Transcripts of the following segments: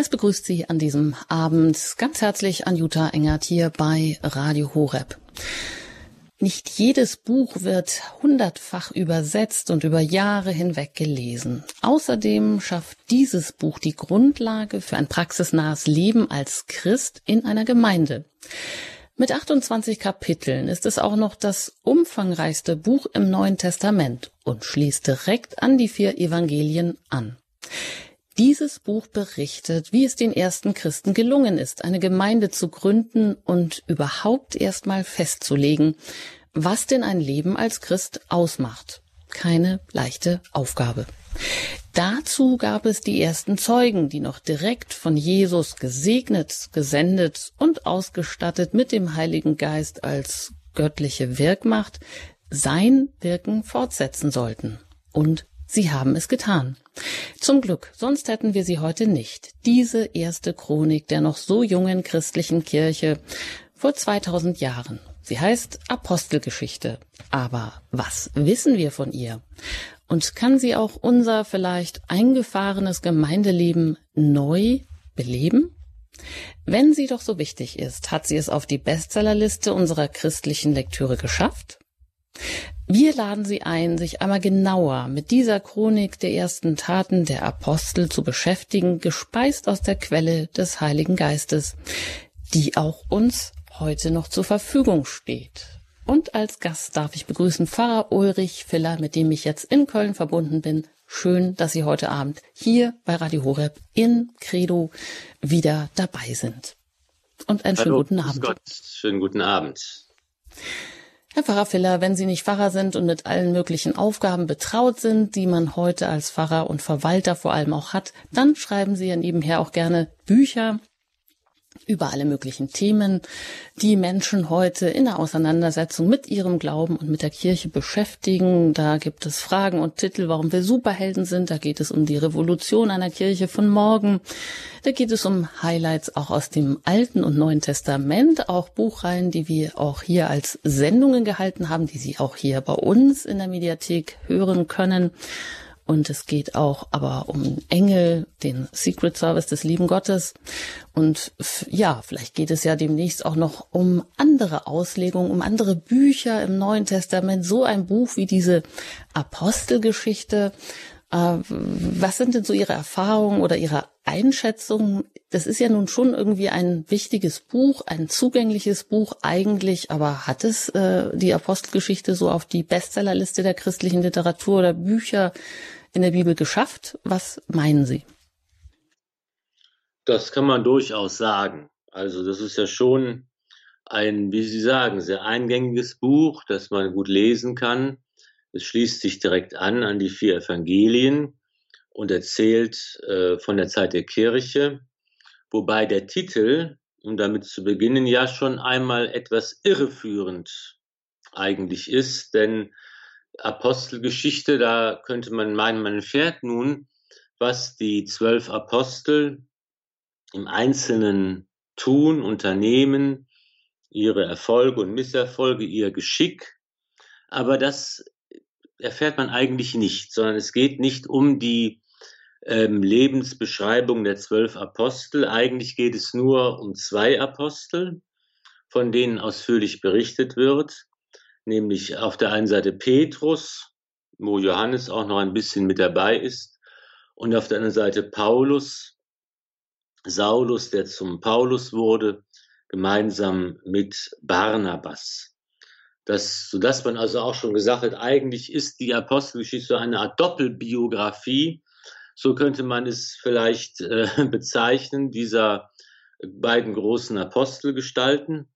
Es begrüßt Sie an diesem Abend ganz herzlich Anjuta Engert hier bei Radio Horeb. Nicht jedes Buch wird hundertfach übersetzt und über Jahre hinweg gelesen. Außerdem schafft dieses Buch die Grundlage für ein praxisnahes Leben als Christ in einer Gemeinde. Mit 28 Kapiteln ist es auch noch das umfangreichste Buch im Neuen Testament und schließt direkt an die vier Evangelien an. Dieses Buch berichtet, wie es den ersten Christen gelungen ist, eine Gemeinde zu gründen und überhaupt erstmal festzulegen, was denn ein Leben als Christ ausmacht. Keine leichte Aufgabe. Dazu gab es die ersten Zeugen, die noch direkt von Jesus gesegnet, gesendet und ausgestattet mit dem Heiligen Geist als göttliche Wirkmacht sein Wirken fortsetzen sollten. Und Sie haben es getan. Zum Glück, sonst hätten wir sie heute nicht. Diese erste Chronik der noch so jungen christlichen Kirche vor 2000 Jahren. Sie heißt Apostelgeschichte. Aber was wissen wir von ihr? Und kann sie auch unser vielleicht eingefahrenes Gemeindeleben neu beleben? Wenn sie doch so wichtig ist, hat sie es auf die Bestsellerliste unserer christlichen Lektüre geschafft? Wir laden Sie ein, sich einmal genauer mit dieser Chronik der ersten Taten der Apostel zu beschäftigen, gespeist aus der Quelle des Heiligen Geistes, die auch uns heute noch zur Verfügung steht. Und als Gast darf ich begrüßen Pfarrer Ulrich Filler, mit dem ich jetzt in Köln verbunden bin. Schön, dass Sie heute Abend hier bei Radio Horeb in Credo wieder dabei sind. Und einen Hallo, schönen guten Abend. Gott, schönen guten Abend. Herr Pfarrer Filler, wenn Sie nicht Pfarrer sind und mit allen möglichen Aufgaben betraut sind, die man heute als Pfarrer und Verwalter vor allem auch hat, dann schreiben Sie ja nebenher auch gerne Bücher über alle möglichen Themen, die Menschen heute in der Auseinandersetzung mit ihrem Glauben und mit der Kirche beschäftigen. Da gibt es Fragen und Titel, warum wir Superhelden sind. Da geht es um die Revolution einer Kirche von morgen. Da geht es um Highlights auch aus dem Alten und Neuen Testament, auch Buchreihen, die wir auch hier als Sendungen gehalten haben, die Sie auch hier bei uns in der Mediathek hören können. Und es geht auch aber um Engel, den Secret Service des lieben Gottes. Und ja, vielleicht geht es ja demnächst auch noch um andere Auslegungen, um andere Bücher im Neuen Testament. So ein Buch wie diese Apostelgeschichte. Äh, was sind denn so Ihre Erfahrungen oder Ihre Einschätzungen? Das ist ja nun schon irgendwie ein wichtiges Buch, ein zugängliches Buch eigentlich, aber hat es äh, die Apostelgeschichte so auf die Bestsellerliste der christlichen Literatur oder Bücher in der Bibel geschafft? Was meinen Sie? Das kann man durchaus sagen. Also das ist ja schon ein, wie Sie sagen, sehr eingängiges Buch, das man gut lesen kann. Es schließt sich direkt an an die vier Evangelien und erzählt äh, von der Zeit der Kirche, wobei der Titel, um damit zu beginnen, ja schon einmal etwas irreführend eigentlich ist, denn Apostelgeschichte, da könnte man meinen, man erfährt nun, was die zwölf Apostel im Einzelnen tun, unternehmen, ihre Erfolge und Misserfolge, ihr Geschick. Aber das erfährt man eigentlich nicht, sondern es geht nicht um die ähm, Lebensbeschreibung der zwölf Apostel. Eigentlich geht es nur um zwei Apostel, von denen ausführlich berichtet wird nämlich auf der einen Seite Petrus, wo Johannes auch noch ein bisschen mit dabei ist, und auf der anderen Seite Paulus, Saulus, der zum Paulus wurde, gemeinsam mit Barnabas. Das, sodass man also auch schon gesagt hat, eigentlich ist die Apostelgeschichte so eine Art Doppelbiografie, so könnte man es vielleicht äh, bezeichnen, dieser beiden großen Apostelgestalten.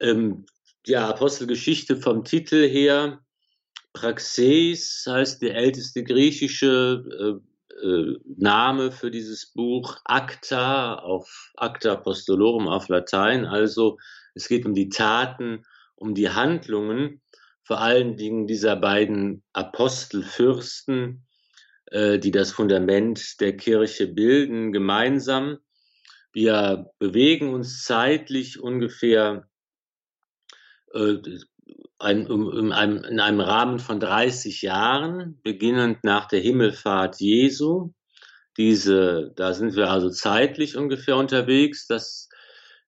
Ähm, ja, Apostelgeschichte vom Titel her. Praxeis heißt der älteste griechische äh, äh, Name für dieses Buch. Acta auf Acta Apostolorum auf Latein. Also es geht um die Taten, um die Handlungen, vor allen Dingen dieser beiden Apostelfürsten, äh, die das Fundament der Kirche bilden, gemeinsam. Wir bewegen uns zeitlich ungefähr äh, ein, in, einem, in einem Rahmen von 30 Jahren, beginnend nach der Himmelfahrt Jesu, diese, da sind wir also zeitlich ungefähr unterwegs, das,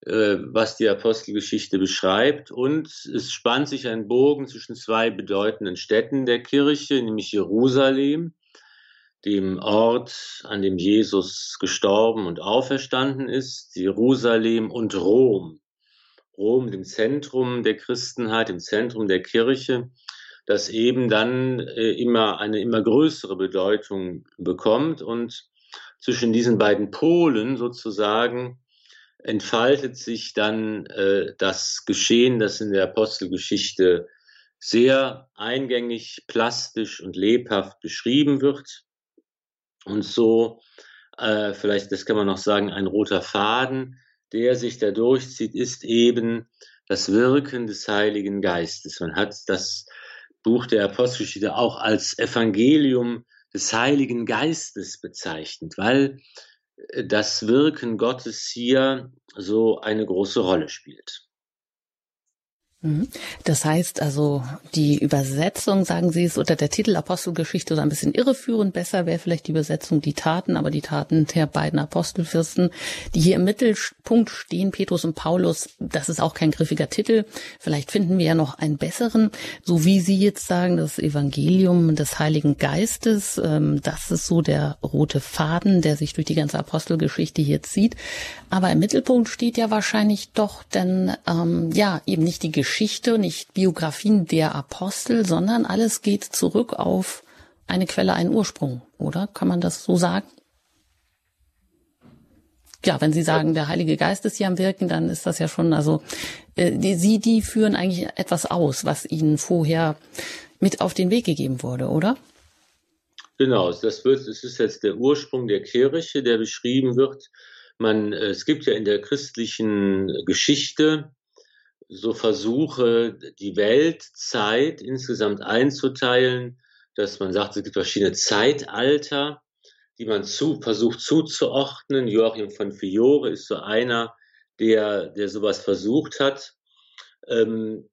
äh, was die Apostelgeschichte beschreibt. Und es spannt sich ein Bogen zwischen zwei bedeutenden Städten der Kirche, nämlich Jerusalem, dem Ort, an dem Jesus gestorben und auferstanden ist, Jerusalem und Rom. Rom, dem Zentrum der Christenheit, dem Zentrum der Kirche, das eben dann äh, immer eine immer größere Bedeutung bekommt und zwischen diesen beiden Polen sozusagen entfaltet sich dann äh, das Geschehen, das in der Apostelgeschichte sehr eingängig, plastisch und lebhaft beschrieben wird. Und so, äh, vielleicht, das kann man noch sagen, ein roter Faden, der sich da durchzieht, ist eben das Wirken des Heiligen Geistes. Man hat das Buch der Apostelgeschichte auch als Evangelium des Heiligen Geistes bezeichnet, weil äh, das Wirken Gottes hier so eine große Rolle spielt. Mhm. Das heißt also, die Übersetzung, sagen Sie es unter der Titel Apostelgeschichte so ein bisschen irreführend. Besser wäre vielleicht die Übersetzung die Taten, aber die Taten der beiden Apostelfürsten, die hier im Mittelpunkt stehen, Petrus und Paulus, das ist auch kein griffiger Titel. Vielleicht finden wir ja noch einen besseren. So wie Sie jetzt sagen, das Evangelium des Heiligen Geistes, ähm, das ist so der rote Faden, der sich durch die ganze Apostelgeschichte hier zieht. Aber im Mittelpunkt steht ja wahrscheinlich doch denn, ähm, ja, eben nicht die Geschichte, Geschichte, nicht Biografien der Apostel, sondern alles geht zurück auf eine Quelle, einen Ursprung, oder? Kann man das so sagen? Ja, wenn Sie sagen, der Heilige Geist ist hier am Wirken, dann ist das ja schon, also äh, die, Sie, die führen eigentlich etwas aus, was Ihnen vorher mit auf den Weg gegeben wurde, oder? Genau, das wird, es ist jetzt der Ursprung der Kirche, der beschrieben wird. Man, es gibt ja in der christlichen Geschichte so Versuche, die Weltzeit insgesamt einzuteilen, dass man sagt, es gibt verschiedene Zeitalter, die man zu, versucht zuzuordnen. Joachim von Fiore ist so einer, der, der sowas versucht hat. Ähm,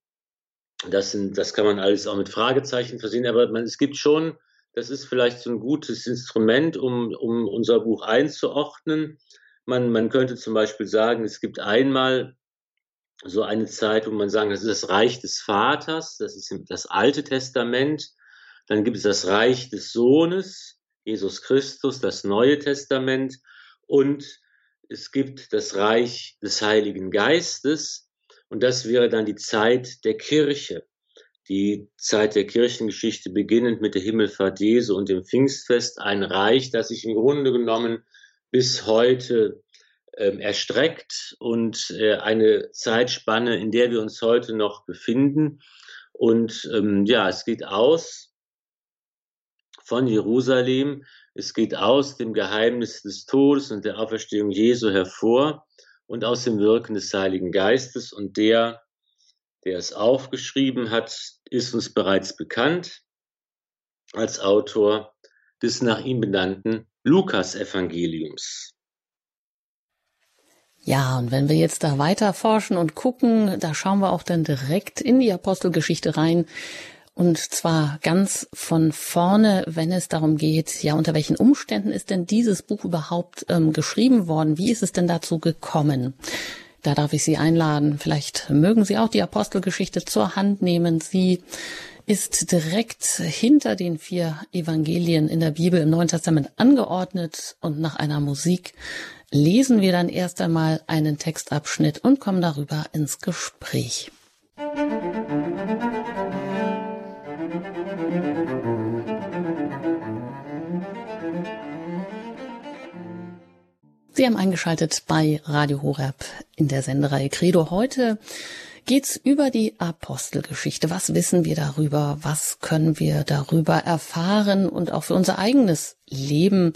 das, sind, das kann man alles auch mit Fragezeichen versehen, aber man, es gibt schon, das ist vielleicht so ein gutes Instrument, um, um unser Buch einzuordnen. Man, man könnte zum Beispiel sagen, es gibt einmal so eine Zeit, wo man sagen, das ist das Reich des Vaters, das ist das Alte Testament. Dann gibt es das Reich des Sohnes, Jesus Christus, das Neue Testament. Und es gibt das Reich des Heiligen Geistes. Und das wäre dann die Zeit der Kirche. Die Zeit der Kirchengeschichte beginnend mit der Himmelfahrt Jesu und dem Pfingstfest. Ein Reich, das sich im Grunde genommen bis heute erstreckt und äh, eine Zeitspanne, in der wir uns heute noch befinden. Und ähm, ja, es geht aus von Jerusalem, es geht aus dem Geheimnis des Todes und der Auferstehung Jesu hervor und aus dem Wirken des Heiligen Geistes. Und der, der es aufgeschrieben hat, ist uns bereits bekannt als Autor des nach ihm benannten Lukas-Evangeliums. Ja, und wenn wir jetzt da weiter forschen und gucken, da schauen wir auch dann direkt in die Apostelgeschichte rein. Und zwar ganz von vorne, wenn es darum geht, ja, unter welchen Umständen ist denn dieses Buch überhaupt ähm, geschrieben worden? Wie ist es denn dazu gekommen? Da darf ich Sie einladen. Vielleicht mögen Sie auch die Apostelgeschichte zur Hand nehmen. Sie ist direkt hinter den vier Evangelien in der Bibel im Neuen Testament angeordnet und nach einer Musik lesen wir dann erst einmal einen Textabschnitt und kommen darüber ins Gespräch. Sie haben eingeschaltet bei Radio Horeb in der Sendereihe Credo. Heute geht's über die Apostelgeschichte. Was wissen wir darüber? Was können wir darüber erfahren und auch für unser eigenes Leben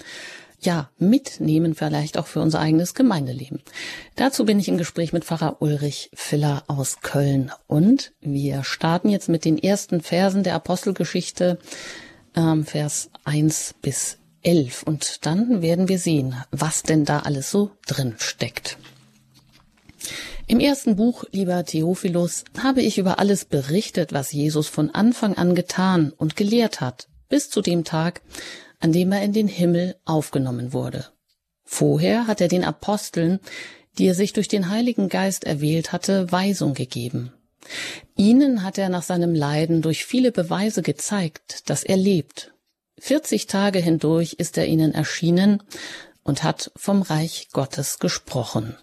ja, mitnehmen, vielleicht auch für unser eigenes Gemeindeleben. Dazu bin ich im Gespräch mit Pfarrer Ulrich Filler aus Köln. Und wir starten jetzt mit den ersten Versen der Apostelgeschichte, ähm, Vers 1 bis 11. Und dann werden wir sehen, was denn da alles so drin steckt. Im ersten Buch, lieber Theophilus, habe ich über alles berichtet, was Jesus von Anfang an getan und gelehrt hat, bis zu dem Tag, an dem er in den Himmel aufgenommen wurde. Vorher hat er den Aposteln, die er sich durch den Heiligen Geist erwählt hatte, Weisung gegeben. Ihnen hat er nach seinem Leiden durch viele Beweise gezeigt, dass er lebt. 40 Tage hindurch ist er ihnen erschienen und hat vom Reich Gottes gesprochen.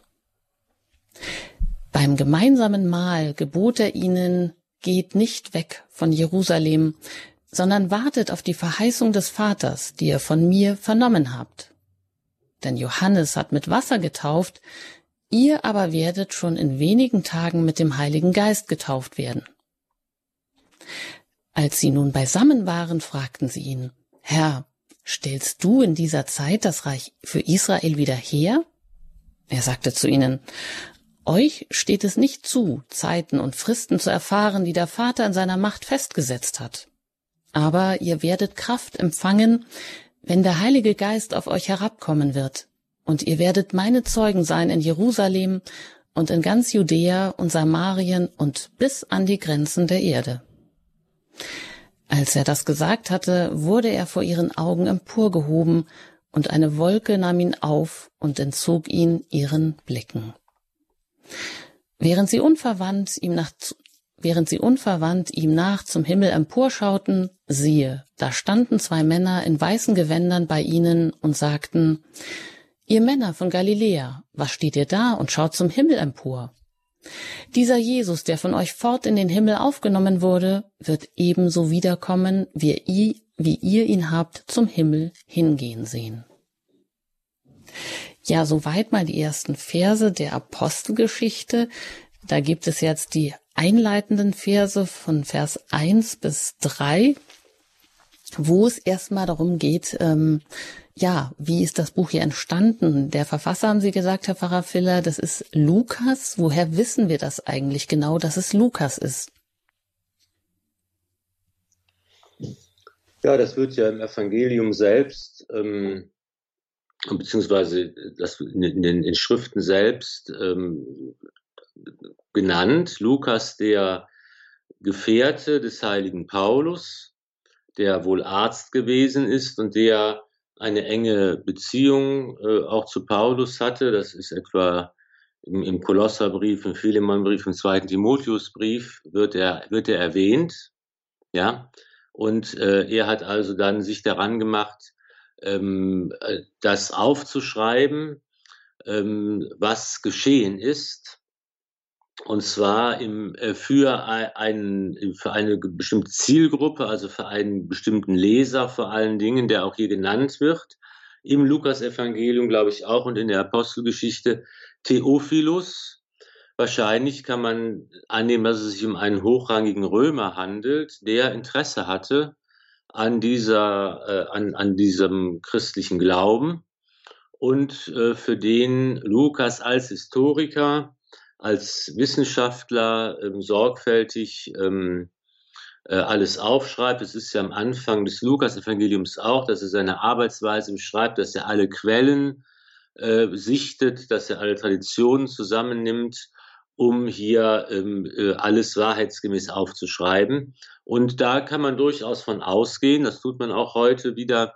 Beim gemeinsamen Mahl gebot er ihnen, geht nicht weg von Jerusalem, sondern wartet auf die Verheißung des Vaters, die ihr von mir vernommen habt. Denn Johannes hat mit Wasser getauft, ihr aber werdet schon in wenigen Tagen mit dem Heiligen Geist getauft werden. Als sie nun beisammen waren, fragten sie ihn, Herr, stellst du in dieser Zeit das Reich für Israel wieder her? Er sagte zu ihnen, euch steht es nicht zu, Zeiten und Fristen zu erfahren, die der Vater in seiner Macht festgesetzt hat. Aber ihr werdet Kraft empfangen, wenn der Heilige Geist auf euch herabkommen wird, und ihr werdet meine Zeugen sein in Jerusalem und in ganz Judäa und Samarien und bis an die Grenzen der Erde. Als er das gesagt hatte, wurde er vor ihren Augen emporgehoben, und eine Wolke nahm ihn auf und entzog ihn ihren Blicken. Während sie unverwandt ihm nach, während sie unverwandt ihm nach zum Himmel emporschauten, siehe, da standen zwei Männer in weißen Gewändern bei ihnen und sagten, Ihr Männer von Galiläa, was steht ihr da und schaut zum Himmel empor? Dieser Jesus, der von euch fort in den Himmel aufgenommen wurde, wird ebenso wiederkommen, wie ihr, wie ihr ihn habt zum Himmel hingehen sehen. Ja, soweit mal die ersten Verse der Apostelgeschichte. Da gibt es jetzt die einleitenden Verse von Vers 1 bis 3, wo es erstmal darum geht, ähm, ja, wie ist das Buch hier entstanden? Der Verfasser haben Sie gesagt, Herr Pfarrer Filler, das ist Lukas. Woher wissen wir das eigentlich genau, dass es Lukas ist? Ja, das wird ja im Evangelium selbst, ähm, beziehungsweise das in den, in Schriften selbst ähm, genannt. Lukas, der Gefährte des heiligen Paulus, der wohl Arzt gewesen ist und der eine enge Beziehung äh, auch zu Paulus hatte. Das ist etwa im, im Kolosserbrief, im Philemonbrief, im zweiten Timotheusbrief wird er, wird er erwähnt. Ja, und äh, er hat also dann sich daran gemacht, ähm, äh, das aufzuschreiben, ähm, was geschehen ist und zwar im, äh, für, ein, für eine bestimmte Zielgruppe, also für einen bestimmten Leser vor allen Dingen, der auch hier genannt wird. Im Lukas-Evangelium, glaube ich, auch und in der Apostelgeschichte Theophilus. Wahrscheinlich kann man annehmen, dass es sich um einen hochrangigen Römer handelt, der Interesse hatte an dieser, äh, an, an diesem christlichen Glauben und äh, für den Lukas als Historiker als Wissenschaftler ähm, sorgfältig ähm, äh, alles aufschreibt. Es ist ja am Anfang des Lukas-Evangeliums auch, dass er seine Arbeitsweise beschreibt, dass er alle Quellen äh, sichtet, dass er alle Traditionen zusammennimmt, um hier ähm, äh, alles wahrheitsgemäß aufzuschreiben. Und da kann man durchaus von ausgehen, das tut man auch heute wieder,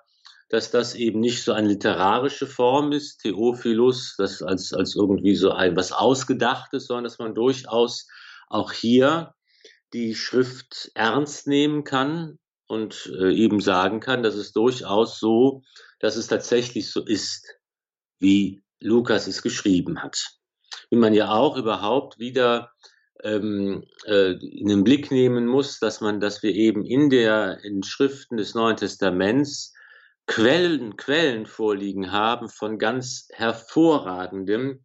dass das eben nicht so eine literarische Form ist, Theophilus, das als, als irgendwie so ein was Ausgedachtes, sondern dass man durchaus auch hier die Schrift ernst nehmen kann und äh, eben sagen kann, dass es durchaus so, dass es tatsächlich so ist, wie Lukas es geschrieben hat. Wie man ja auch überhaupt wieder ähm, äh, in den Blick nehmen muss, dass man, dass wir eben in der in Schriften des Neuen Testaments Quellen, Quellen vorliegen haben von ganz hervorragendem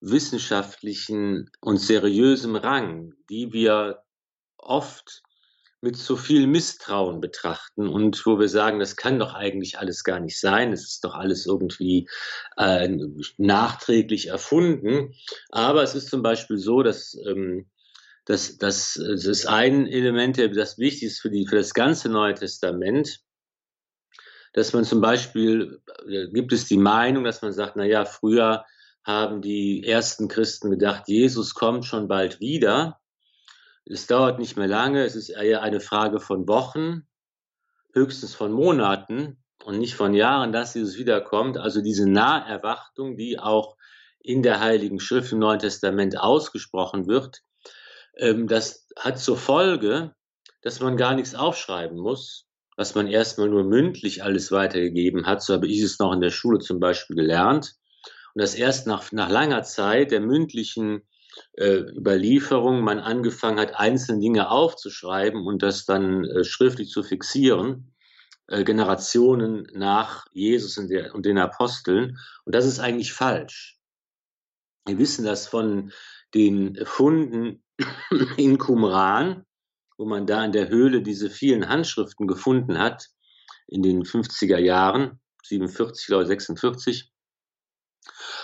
wissenschaftlichen und seriösem Rang, die wir oft mit so viel Misstrauen betrachten und wo wir sagen, das kann doch eigentlich alles gar nicht sein, es ist doch alles irgendwie äh, nachträglich erfunden. Aber es ist zum Beispiel so, dass ähm, das, das, das ist ein Element, das wichtig ist für, die, für das ganze Neue Testament, dass man zum Beispiel, äh, gibt es die Meinung, dass man sagt, na ja, früher haben die ersten Christen gedacht, Jesus kommt schon bald wieder. Es dauert nicht mehr lange, es ist eher eine Frage von Wochen, höchstens von Monaten. und nicht von Jahren, dass Jesus wiederkommt. Also diese Naherwartung, die auch in der Heiligen Schrift im Neuen Testament ausgesprochen wird, ähm, das hat zur Folge, dass man gar nichts aufschreiben muss, was man erstmal nur mündlich alles weitergegeben hat. So habe ich es noch in der Schule zum Beispiel gelernt. Und dass erst nach, nach langer Zeit der mündlichen äh, Überlieferung man angefangen hat, einzelne Dinge aufzuschreiben und das dann äh, schriftlich zu fixieren, äh, Generationen nach Jesus und, der, und den Aposteln. Und das ist eigentlich falsch. Wir wissen das von den Funden in Qumran, wo man da in der Höhle diese vielen Handschriften gefunden hat, in den 50er Jahren, 47 oder 46.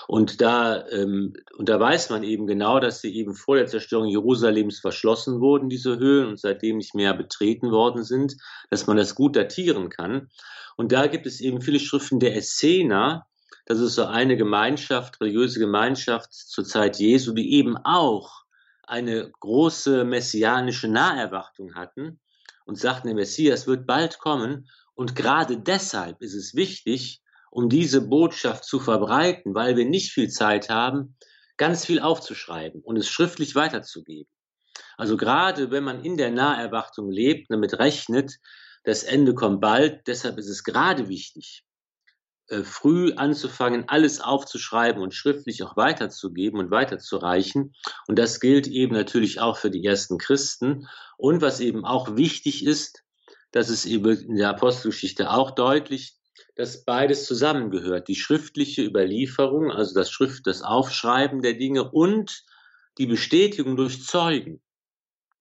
Und da, ähm, und da weiß man eben genau, dass sie eben vor der Zerstörung Jerusalems verschlossen wurden, diese Höhlen, und seitdem nicht mehr betreten worden sind, dass man das gut datieren kann. Und da gibt es eben viele Schriften der Essener, das ist so eine Gemeinschaft, religiöse Gemeinschaft zur Zeit Jesu, die eben auch eine große messianische Naherwartung hatten und sagten, der Messias wird bald kommen. Und gerade deshalb ist es wichtig, um diese Botschaft zu verbreiten, weil wir nicht viel Zeit haben, ganz viel aufzuschreiben und es schriftlich weiterzugeben. Also gerade wenn man in der Naherwartung lebt, damit rechnet, das Ende kommt bald, deshalb ist es gerade wichtig, früh anzufangen, alles aufzuschreiben und schriftlich auch weiterzugeben und weiterzureichen. Und das gilt eben natürlich auch für die ersten Christen. Und was eben auch wichtig ist, das ist eben in der Apostelgeschichte auch deutlich, dass beides zusammengehört. Die schriftliche Überlieferung, also das Schrift, das Aufschreiben der Dinge und die Bestätigung durch Zeugen.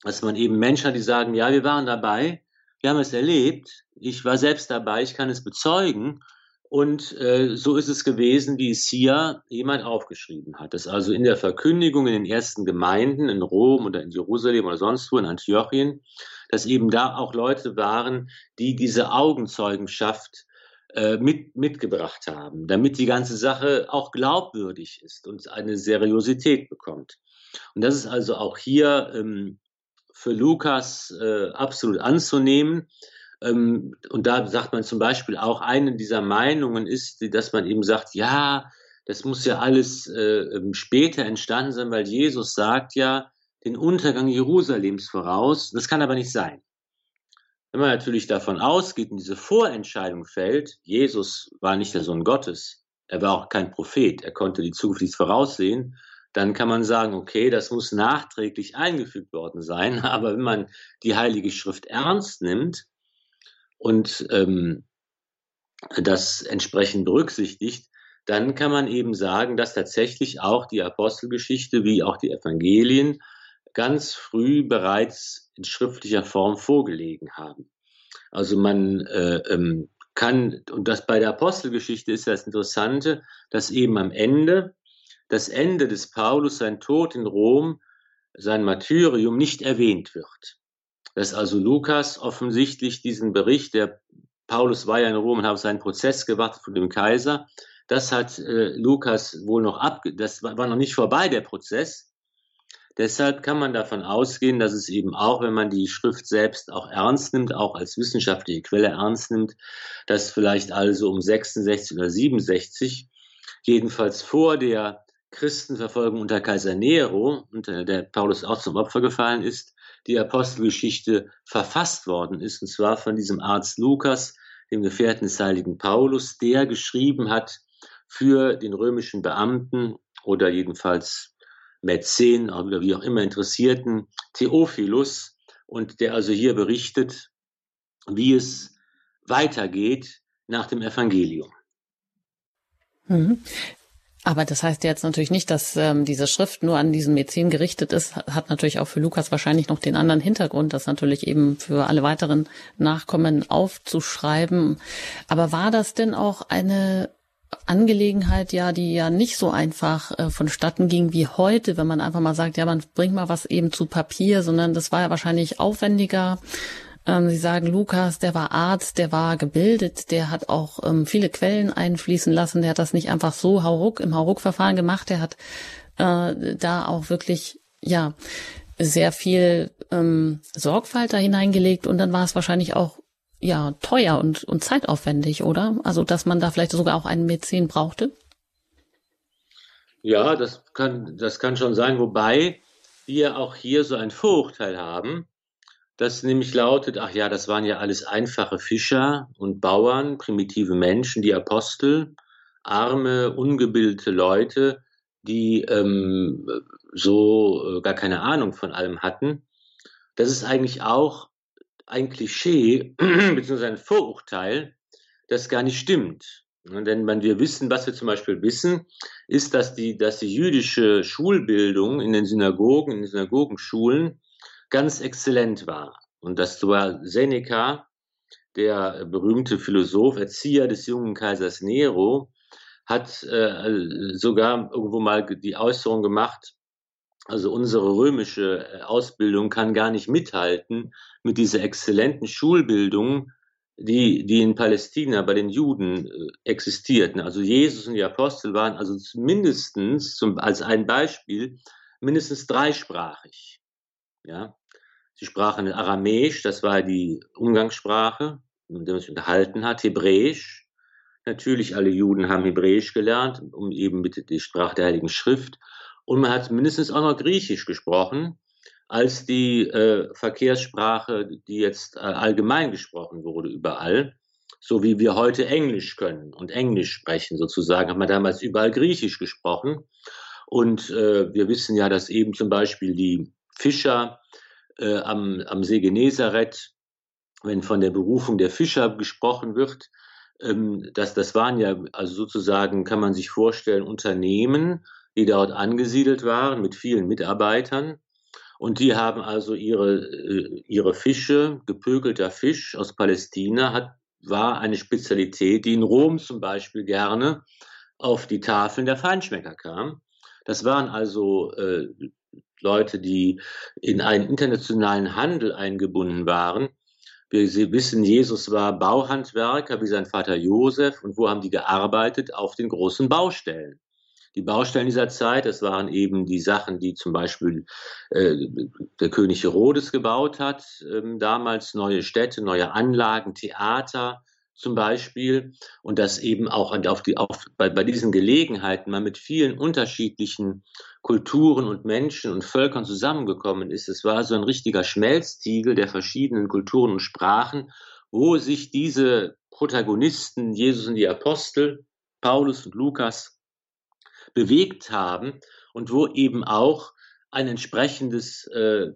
Dass man eben Menschen hat, die sagen, ja, wir waren dabei, wir haben es erlebt, ich war selbst dabei, ich kann es bezeugen und äh, so ist es gewesen, wie es hier jemand aufgeschrieben hat. Das also in der Verkündigung in den ersten Gemeinden in Rom oder in Jerusalem oder sonst wo in Antiochien, dass eben da auch Leute waren, die diese Augenzeugenschaft äh, mit, mitgebracht haben, damit die ganze Sache auch glaubwürdig ist und eine Seriosität bekommt. Und das ist also auch hier ähm, für Lukas äh, absolut anzunehmen und da sagt man zum Beispiel auch, eine dieser Meinungen ist, dass man eben sagt, ja, das muss ja alles äh, ähm, später entstanden sein, weil Jesus sagt ja den Untergang Jerusalems voraus. Das kann aber nicht sein. Wenn man natürlich davon ausgeht und diese Vorentscheidung fällt, Jesus war nicht der Sohn Gottes, er war auch kein Prophet, er konnte die Zukunft nicht voraussehen, dann kann man sagen, okay, das muss nachträglich eingefügt worden sein. Aber wenn man die Heilige Schrift ernst nimmt, und ähm, das entsprechend berücksichtigt, dann kann man eben sagen, dass tatsächlich auch die Apostelgeschichte wie auch die Evangelien ganz früh bereits in schriftlicher Form vorgelegen haben. Also man äh, ähm, kann, und das bei der Apostelgeschichte ist das Interessante, dass eben am Ende, das Ende des Paulus, sein Tod in Rom, sein Martyrium nicht erwähnt wird dass also Lukas offensichtlich diesen Bericht, der Paulus war ja in Rom und hat seinen Prozess gewartet von dem Kaiser, das hat äh, Lukas wohl noch ab, das war, war noch nicht vorbei, der Prozess. Deshalb kann man davon ausgehen, dass es eben auch, wenn man die Schrift selbst auch ernst nimmt, auch als wissenschaftliche Quelle ernst nimmt, dass vielleicht also um 66 oder 67, jedenfalls vor der Christenverfolgung unter Kaiser Nero, unter der Paulus auch zum Opfer gefallen ist, die Apostelgeschichte verfasst worden ist, und zwar von diesem Arzt Lukas, dem Gefährten des heiligen Paulus, der geschrieben hat für den römischen Beamten oder jedenfalls Mäzen oder wie auch immer Interessierten Theophilus und der also hier berichtet, wie es weitergeht nach dem Evangelium. Aber das heißt jetzt natürlich nicht, dass ähm, diese Schrift nur an diesen Mäzen gerichtet ist. Hat natürlich auch für Lukas wahrscheinlich noch den anderen Hintergrund, das natürlich eben für alle weiteren Nachkommen aufzuschreiben. Aber war das denn auch eine Angelegenheit, ja, die ja nicht so einfach äh, vonstatten ging wie heute, wenn man einfach mal sagt, ja, man bringt mal was eben zu Papier, sondern das war ja wahrscheinlich aufwendiger Sie sagen, Lukas, der war Arzt, der war gebildet, der hat auch ähm, viele Quellen einfließen lassen, der hat das nicht einfach so hauruck im Hauruck-Verfahren gemacht, der hat äh, da auch wirklich, ja, sehr viel ähm, Sorgfalt da hineingelegt und dann war es wahrscheinlich auch ja teuer und, und zeitaufwendig, oder? Also, dass man da vielleicht sogar auch einen Mäzen brauchte? Ja, das kann, das kann schon sein, wobei wir auch hier so ein Vorurteil haben, das nämlich lautet, ach ja, das waren ja alles einfache Fischer und Bauern, primitive Menschen, die Apostel, arme, ungebildete Leute, die ähm, so äh, gar keine Ahnung von allem hatten. Das ist eigentlich auch ein Klischee beziehungsweise ein Vorurteil, das gar nicht stimmt. Denn wenn wir wissen, was wir zum Beispiel wissen, ist, dass die, dass die jüdische Schulbildung in den Synagogen, in den Synagogenschulen ganz exzellent war. Und das war Seneca, der berühmte Philosoph, Erzieher des jungen Kaisers Nero, hat äh, sogar irgendwo mal die Äußerung gemacht, also unsere römische äh, Ausbildung kann gar nicht mithalten mit dieser exzellenten Schulbildung, die, die in Palästina bei den Juden äh, existierten. Also Jesus und die Apostel waren also mindestens, zum, als ein Beispiel, mindestens dreisprachig. Ja, sie sprachen Aramäisch, das war die Umgangssprache, mit der man sich unterhalten hat, Hebräisch. Natürlich, alle Juden haben Hebräisch gelernt, um eben mit der Sprache der Heiligen Schrift. Und man hat mindestens auch noch Griechisch gesprochen, als die äh, Verkehrssprache, die jetzt äh, allgemein gesprochen wurde überall. So wie wir heute Englisch können und Englisch sprechen sozusagen, hat man damals überall Griechisch gesprochen. Und äh, wir wissen ja, dass eben zum Beispiel die Fischer äh, am, am See Genezareth, wenn von der Berufung der Fischer gesprochen wird, ähm, das, das waren ja also sozusagen, kann man sich vorstellen, Unternehmen, die dort angesiedelt waren mit vielen Mitarbeitern. Und die haben also ihre, äh, ihre Fische, gepökelter Fisch aus Palästina, hat, war eine Spezialität, die in Rom zum Beispiel gerne auf die Tafeln der Feinschmecker kam. Das waren also äh, Leute, die in einen internationalen Handel eingebunden waren. Wir wissen, Jesus war Bauhandwerker wie sein Vater Josef. Und wo haben die gearbeitet? Auf den großen Baustellen die Baustellen dieser Zeit. Das waren eben die Sachen, die zum Beispiel äh, der König Herodes gebaut hat, ähm, damals neue Städte, neue Anlagen, Theater zum Beispiel. Und dass eben auch auf die, auf, bei, bei diesen Gelegenheiten man mit vielen unterschiedlichen Kulturen und Menschen und Völkern zusammengekommen ist. Es war so ein richtiger Schmelztiegel der verschiedenen Kulturen und Sprachen, wo sich diese Protagonisten, Jesus und die Apostel, Paulus und Lukas, bewegt haben und wo eben auch ein entsprechendes äh,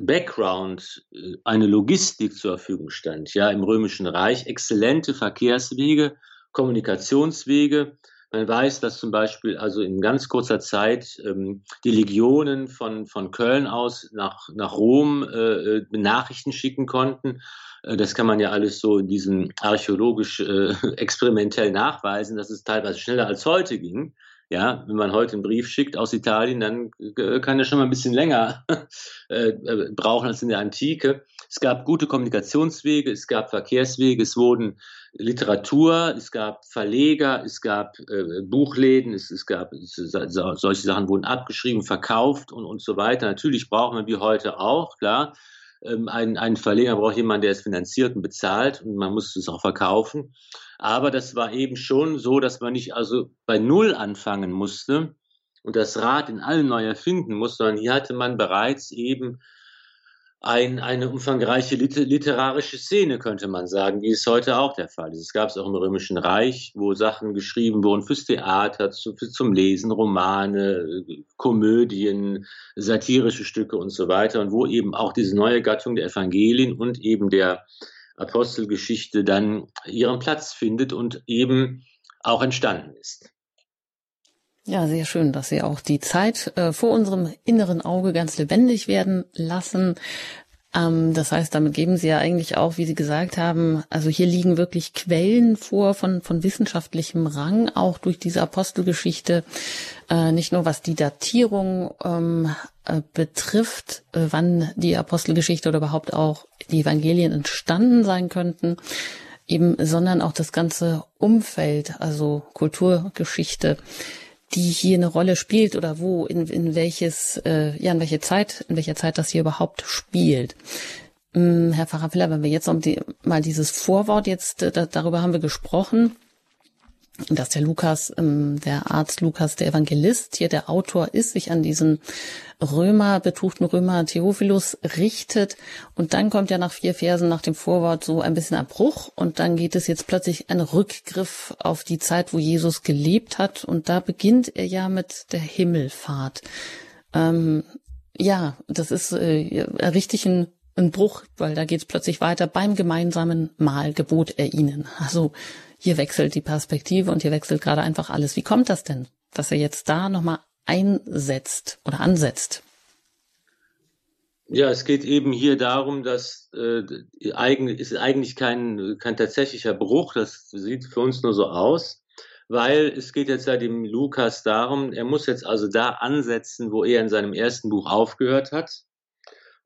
Background, äh, eine Logistik zur Verfügung stand. Ja, im Römischen Reich exzellente Verkehrswege, Kommunikationswege. Man weiß, dass zum Beispiel also in ganz kurzer Zeit ähm, die Legionen von, von Köln aus nach, nach Rom äh, äh Nachrichten schicken konnten. das kann man ja alles so in diesem archäologisch äh, experimentell nachweisen, dass es teilweise schneller als heute ging. Ja, wenn man heute einen Brief schickt aus Italien, dann äh, kann er schon mal ein bisschen länger äh, äh, brauchen als in der Antike. Es gab gute Kommunikationswege, es gab Verkehrswege, es wurden Literatur, es gab Verleger, es gab äh, Buchläden, es, es gab solche Sachen wurden abgeschrieben, verkauft und, und so weiter. Natürlich braucht man wie heute auch, klar. Ähm, ein, ein Verleger braucht jemanden, der es finanziert und bezahlt und man muss es auch verkaufen. Aber das war eben schon so, dass man nicht also bei Null anfangen musste und das Rad in allen neu erfinden musste, sondern hier hatte man bereits eben ein, eine umfangreiche literarische Szene, könnte man sagen, wie es heute auch der Fall ist. Es gab es auch im Römischen Reich, wo Sachen geschrieben wurden fürs Theater, zu, für, zum Lesen, Romane, Komödien, satirische Stücke und so weiter, und wo eben auch diese neue Gattung der Evangelien und eben der Apostelgeschichte dann ihren Platz findet und eben auch entstanden ist. Ja, sehr schön, dass Sie auch die Zeit äh, vor unserem inneren Auge ganz lebendig werden lassen. Ähm, das heißt, damit geben Sie ja eigentlich auch, wie Sie gesagt haben, also hier liegen wirklich Quellen vor von, von wissenschaftlichem Rang, auch durch diese Apostelgeschichte, äh, nicht nur was die Datierung ähm, äh, betrifft, äh, wann die Apostelgeschichte oder überhaupt auch die Evangelien entstanden sein könnten, eben, sondern auch das ganze Umfeld, also Kulturgeschichte, die hier eine Rolle spielt oder wo, in, in welches, äh, ja, in welche Zeit, in welcher Zeit das hier überhaupt spielt. Mm, Herr Pfarrer Filler, wenn wir jetzt mal dieses Vorwort jetzt, da, darüber haben wir gesprochen, dass der Lukas, ähm, der Arzt Lukas, der Evangelist, hier der Autor ist, sich an diesen Römer, betuchten Römer Theophilus richtet. Und dann kommt ja nach vier Versen nach dem Vorwort so ein bisschen ein Bruch. Und dann geht es jetzt plötzlich ein Rückgriff auf die Zeit, wo Jesus gelebt hat. Und da beginnt er ja mit der Himmelfahrt. Ähm, ja, das ist äh, richtig ein ein Bruch, weil da geht es plötzlich weiter. Beim gemeinsamen Mahl gebot er ihnen. Also hier wechselt die Perspektive und hier wechselt gerade einfach alles. Wie kommt das denn, dass er jetzt da nochmal einsetzt oder ansetzt? Ja, es geht eben hier darum, dass äh, eigentlich, ist eigentlich kein, kein tatsächlicher Bruch, das sieht für uns nur so aus, weil es geht jetzt ja dem Lukas darum, er muss jetzt also da ansetzen, wo er in seinem ersten Buch aufgehört hat.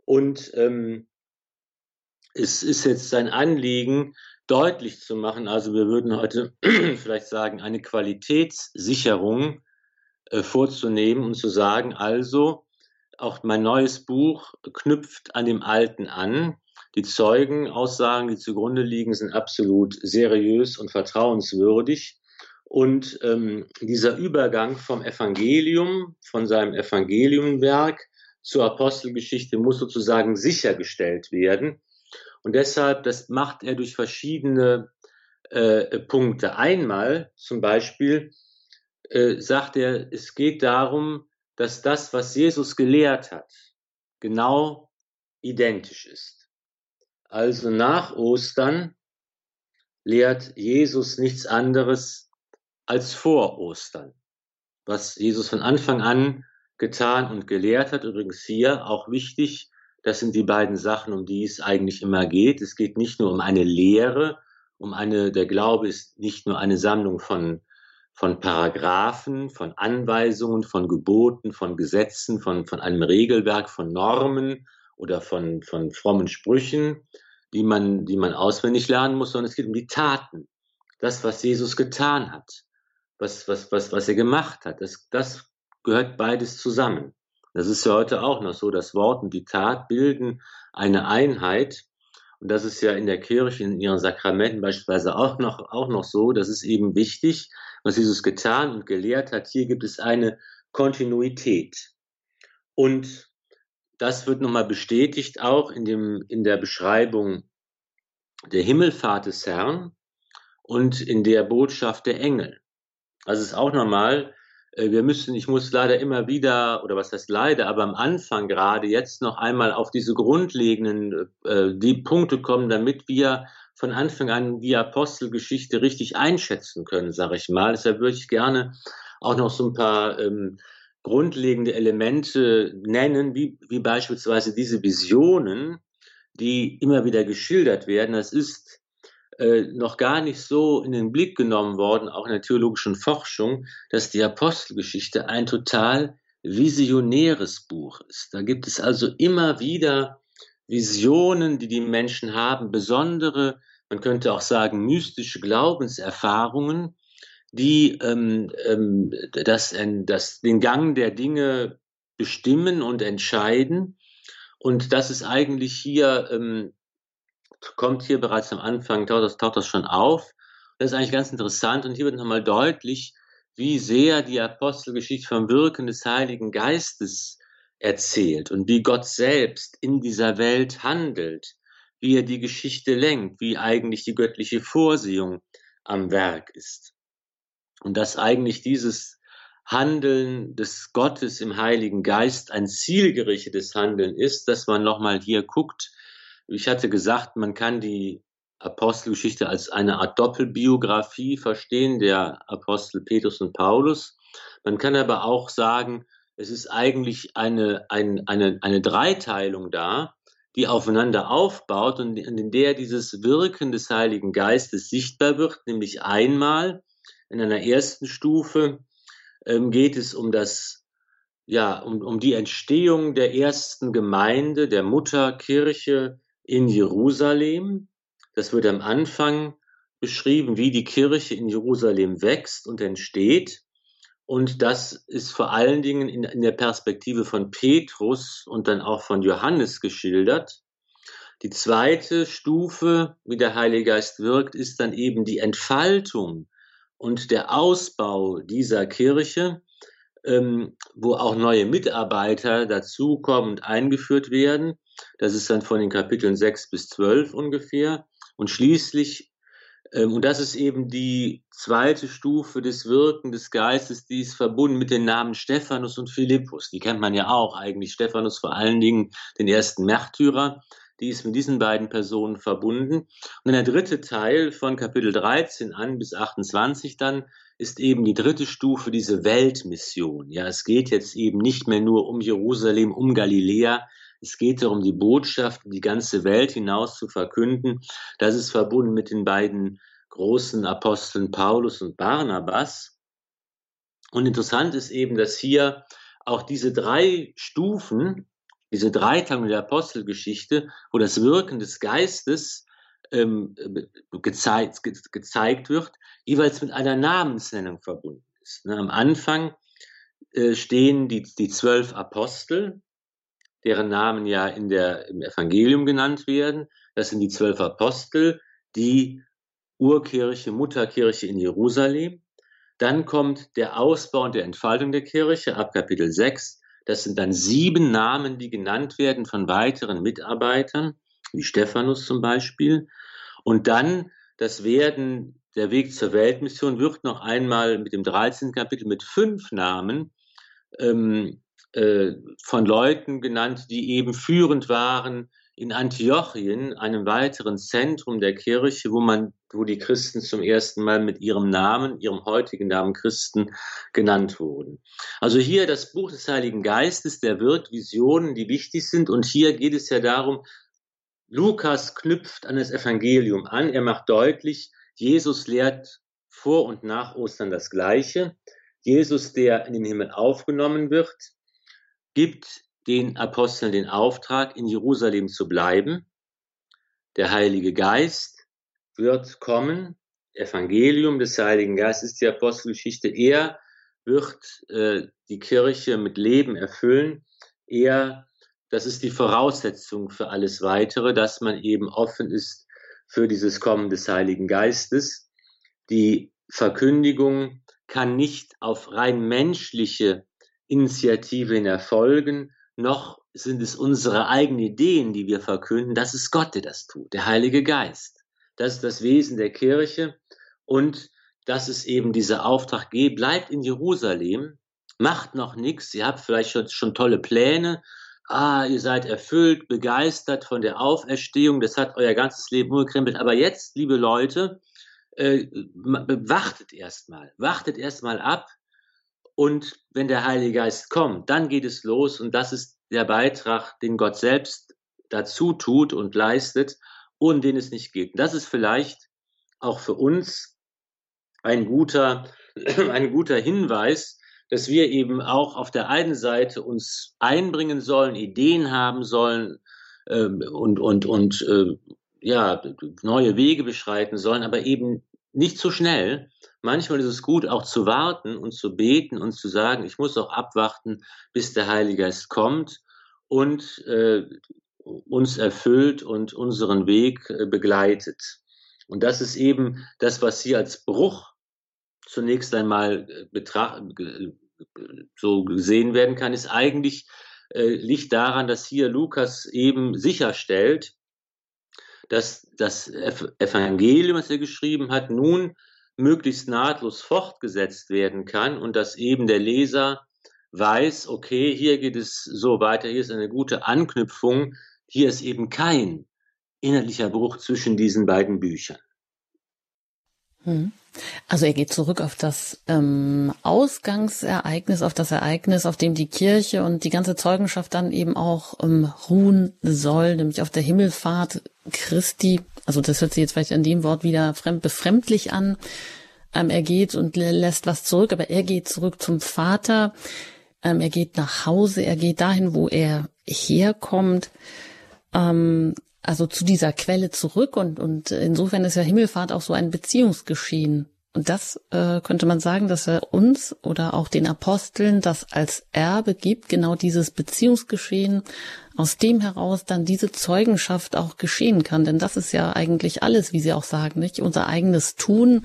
Und ähm, es ist jetzt sein Anliegen, deutlich zu machen, also wir würden heute vielleicht sagen, eine Qualitätssicherung äh, vorzunehmen und zu sagen, also auch mein neues Buch knüpft an dem alten an. Die Zeugenaussagen, die zugrunde liegen, sind absolut seriös und vertrauenswürdig. Und ähm, dieser Übergang vom Evangelium, von seinem Evangeliumwerk zur Apostelgeschichte muss sozusagen sichergestellt werden. Und deshalb, das macht er durch verschiedene äh, Punkte. Einmal zum Beispiel äh, sagt er, es geht darum, dass das, was Jesus gelehrt hat, genau identisch ist. Also nach Ostern lehrt Jesus nichts anderes als vor Ostern. Was Jesus von Anfang an getan und gelehrt hat, übrigens hier auch wichtig, das sind die beiden Sachen, um die es eigentlich immer geht. Es geht nicht nur um eine Lehre, um eine, der Glaube ist nicht nur eine Sammlung von, von Paragraphen, von Anweisungen, von Geboten, von Gesetzen, von, von einem Regelwerk, von Normen oder von, von frommen Sprüchen, die man, die man auswendig lernen muss, sondern es geht um die Taten. Das, was Jesus getan hat, was, was, was, was er gemacht hat, das, das gehört beides zusammen. Das ist ja heute auch noch so. Das Wort und die Tat bilden eine Einheit. Und das ist ja in der Kirche, in ihren Sakramenten beispielsweise auch noch, auch noch so. Das ist eben wichtig, was Jesus getan und gelehrt hat. Hier gibt es eine Kontinuität. Und das wird nochmal bestätigt auch in, dem, in der Beschreibung der Himmelfahrt des Herrn und in der Botschaft der Engel. Es ist auch nochmal wir müssen, ich muss leider immer wieder, oder was heißt leider, aber am Anfang gerade jetzt noch einmal auf diese grundlegenden äh, die Punkte kommen, damit wir von Anfang an die Apostelgeschichte richtig einschätzen können, sage ich mal. Deshalb würde ich gerne auch noch so ein paar ähm, grundlegende Elemente nennen, wie, wie beispielsweise diese Visionen, die immer wieder geschildert werden. Das ist äh, noch gar nicht so in den Blick genommen worden, auch in der theologischen Forschung, dass die Apostelgeschichte ein total visionäres Buch ist. Da gibt es also immer wieder Visionen, die die Menschen haben, besondere, man könnte auch sagen, mystische Glaubenserfahrungen, die ähm, ähm, das, das, den Gang der Dinge bestimmen und entscheiden. Und das ist eigentlich hier ähm, kommt hier bereits am Anfang, taucht das, taucht das schon auf. Das ist eigentlich ganz interessant und hier wird nochmal deutlich, wie sehr die Apostelgeschichte vom Wirken des Heiligen Geistes erzählt und wie Gott selbst in dieser Welt handelt, wie er die Geschichte lenkt, wie eigentlich die göttliche Vorsehung am Werk ist. Und dass eigentlich dieses Handeln des Gottes im Heiligen Geist ein zielgerichtetes Handeln ist, dass man nochmal hier guckt, ich hatte gesagt, man kann die Apostelgeschichte als eine Art Doppelbiografie verstehen, der Apostel Petrus und Paulus. Man kann aber auch sagen, es ist eigentlich eine, eine, eine, eine Dreiteilung da, die aufeinander aufbaut und in der dieses Wirken des Heiligen Geistes sichtbar wird, nämlich einmal in einer ersten Stufe ähm, geht es um das, ja, um, um die Entstehung der ersten Gemeinde, der Mutterkirche in Jerusalem. Das wird am Anfang beschrieben, wie die Kirche in Jerusalem wächst und entsteht. Und das ist vor allen Dingen in, in, der Perspektive von Petrus und dann auch von Johannes geschildert. Die zweite Stufe, wie der Heilige Geist wirkt, ist dann eben die Entfaltung und der Ausbau dieser Kirche, ähm, wo auch neue Mitarbeiter dazukommen und eingeführt werden. Das ist dann von den Kapiteln 6 bis 12 ungefähr. Und schließlich, ähm, und das ist eben die zweite Stufe des Wirken des Geistes, die ist verbunden mit den Namen Stephanus und Philippus. Die kennt man ja auch eigentlich. Stephanus vor allen Dingen den ersten Märtyrer die ist mit diesen beiden Personen verbunden. Und der dritte Teil von Kapitel 13 an bis 28 dann ist eben die dritte Stufe, diese Weltmission. Ja, es geht jetzt eben nicht mehr nur um Jerusalem, um Galiläa. Es geht darum, die Botschaft in die ganze Welt hinaus zu verkünden. Das ist verbunden mit den beiden großen Aposteln Paulus und Barnabas. Und interessant ist eben, dass hier auch diese drei Stufen diese Dreiteilung der Apostelgeschichte, wo das Wirken des Geistes ähm, gezeigt, ge gezeigt wird, jeweils mit einer Namensnennung verbunden ist. Ne, am Anfang äh, stehen die, die zwölf Apostel, deren Namen ja in der, im Evangelium genannt werden. Das sind die zwölf Apostel, die Urkirche, Mutterkirche in Jerusalem. Dann kommt der Ausbau und der Entfaltung der Kirche ab Kapitel 6 das sind dann sieben Namen, die genannt werden von weiteren Mitarbeitern, wie Stephanus zum Beispiel. Und dann das Werden, der Weg zur Weltmission wird noch einmal mit dem 13. Kapitel mit fünf Namen ähm, äh, von Leuten genannt, die eben führend waren in Antiochien, einem weiteren Zentrum der Kirche, wo man, wo die Christen zum ersten Mal mit ihrem Namen, ihrem heutigen Namen Christen genannt wurden. Also hier das Buch des Heiligen Geistes, der wirkt Visionen, die wichtig sind. Und hier geht es ja darum, Lukas knüpft an das Evangelium an. Er macht deutlich, Jesus lehrt vor und nach Ostern das Gleiche. Jesus, der in den Himmel aufgenommen wird, gibt den Aposteln den Auftrag, in Jerusalem zu bleiben. Der Heilige Geist wird kommen. Evangelium des Heiligen Geistes ist die Apostelgeschichte. Er wird äh, die Kirche mit Leben erfüllen. Er, das ist die Voraussetzung für alles Weitere, dass man eben offen ist für dieses Kommen des Heiligen Geistes. Die Verkündigung kann nicht auf rein menschliche Initiative hin erfolgen, noch sind es unsere eigenen Ideen, die wir verkünden. Das ist Gott, der das tut, der Heilige Geist. Das ist das Wesen der Kirche. Und dass es eben dieser Auftrag gibt, bleibt in Jerusalem, macht noch nichts, ihr habt vielleicht schon, schon tolle Pläne, ah, ihr seid erfüllt, begeistert von der Auferstehung, das hat euer ganzes Leben umgekrempelt, aber jetzt, liebe Leute, äh, wartet erstmal, wartet erstmal ab, und wenn der Heilige Geist kommt, dann geht es los und das ist der Beitrag, den Gott selbst dazu tut und leistet, ohne den es nicht geht. Und das ist vielleicht auch für uns ein guter, ein guter Hinweis, dass wir eben auch auf der einen Seite uns einbringen sollen, Ideen haben sollen ähm, und, und, und äh, ja, neue Wege beschreiten sollen, aber eben nicht zu schnell. Manchmal ist es gut, auch zu warten und zu beten und zu sagen, ich muss auch abwarten, bis der Heilige Geist kommt und äh, uns erfüllt und unseren Weg äh, begleitet. Und das ist eben das, was hier als Bruch zunächst einmal äh, so gesehen werden kann, ist eigentlich äh, liegt daran, dass hier Lukas eben sicherstellt, dass das Evangelium, das er geschrieben hat, nun möglichst nahtlos fortgesetzt werden kann und dass eben der Leser weiß, okay, hier geht es so weiter, hier ist eine gute Anknüpfung, hier ist eben kein inhaltlicher Bruch zwischen diesen beiden Büchern. Hm. Also er geht zurück auf das ähm, Ausgangsereignis, auf das Ereignis, auf dem die Kirche und die ganze Zeugenschaft dann eben auch ähm, ruhen soll, nämlich auf der Himmelfahrt Christi. Also das hört sich jetzt vielleicht an dem Wort wieder fremd, befremdlich an. Ähm, er geht und lässt was zurück, aber er geht zurück zum Vater. Ähm, er geht nach Hause, er geht dahin, wo er herkommt. Ähm, also zu dieser Quelle zurück und, und insofern ist ja Himmelfahrt auch so ein Beziehungsgeschehen Und das äh, könnte man sagen, dass er uns oder auch den Aposteln das als Erbe gibt, genau dieses Beziehungsgeschehen, aus dem heraus dann diese Zeugenschaft auch geschehen kann. Denn das ist ja eigentlich alles, wie Sie auch sagen, nicht? Unser eigenes Tun,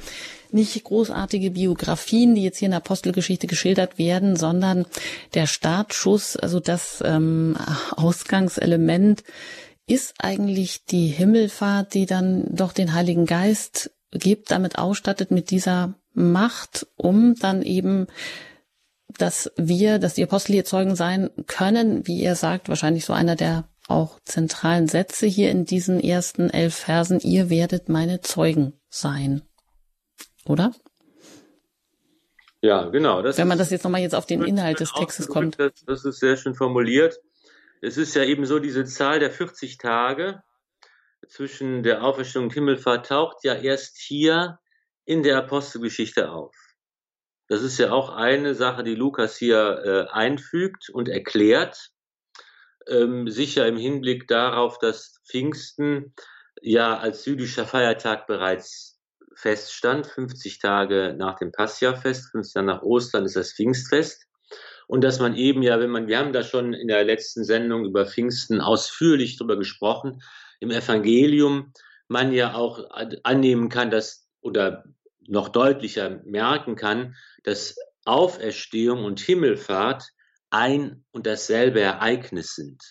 nicht großartige Biografien, die jetzt hier in der Apostelgeschichte geschildert werden, sondern der Startschuss, also das ähm, Ausgangselement ist eigentlich die Himmelfahrt, die dann doch den Heiligen Geist gibt, damit ausstattet mit dieser Macht, um dann eben, dass wir, dass die Apostel hier Zeugen sein können, wie er sagt, wahrscheinlich so einer der auch zentralen Sätze hier in diesen ersten elf Versen, ihr werdet meine Zeugen sein. Oder? Ja, genau. Wenn man das jetzt nochmal jetzt auf den Inhalt des Textes kommt. Das, das ist sehr schön formuliert. Es ist ja eben so diese Zahl der 40 Tage, zwischen der Auferstehung und Himmelfahrt taucht ja erst hier in der Apostelgeschichte auf. Das ist ja auch eine Sache, die Lukas hier äh, einfügt und erklärt, ähm, sicher im Hinblick darauf, dass Pfingsten ja als jüdischer Feiertag bereits feststand, 50 Tage nach dem Passiafest, 50 Tage nach Ostern ist das Pfingstfest. Und dass man eben ja, wenn man, wir haben da schon in der letzten Sendung über Pfingsten ausführlich drüber gesprochen, im Evangelium man ja auch annehmen kann, dass oder noch deutlicher merken kann, dass Auferstehung und Himmelfahrt ein und dasselbe Ereignis sind.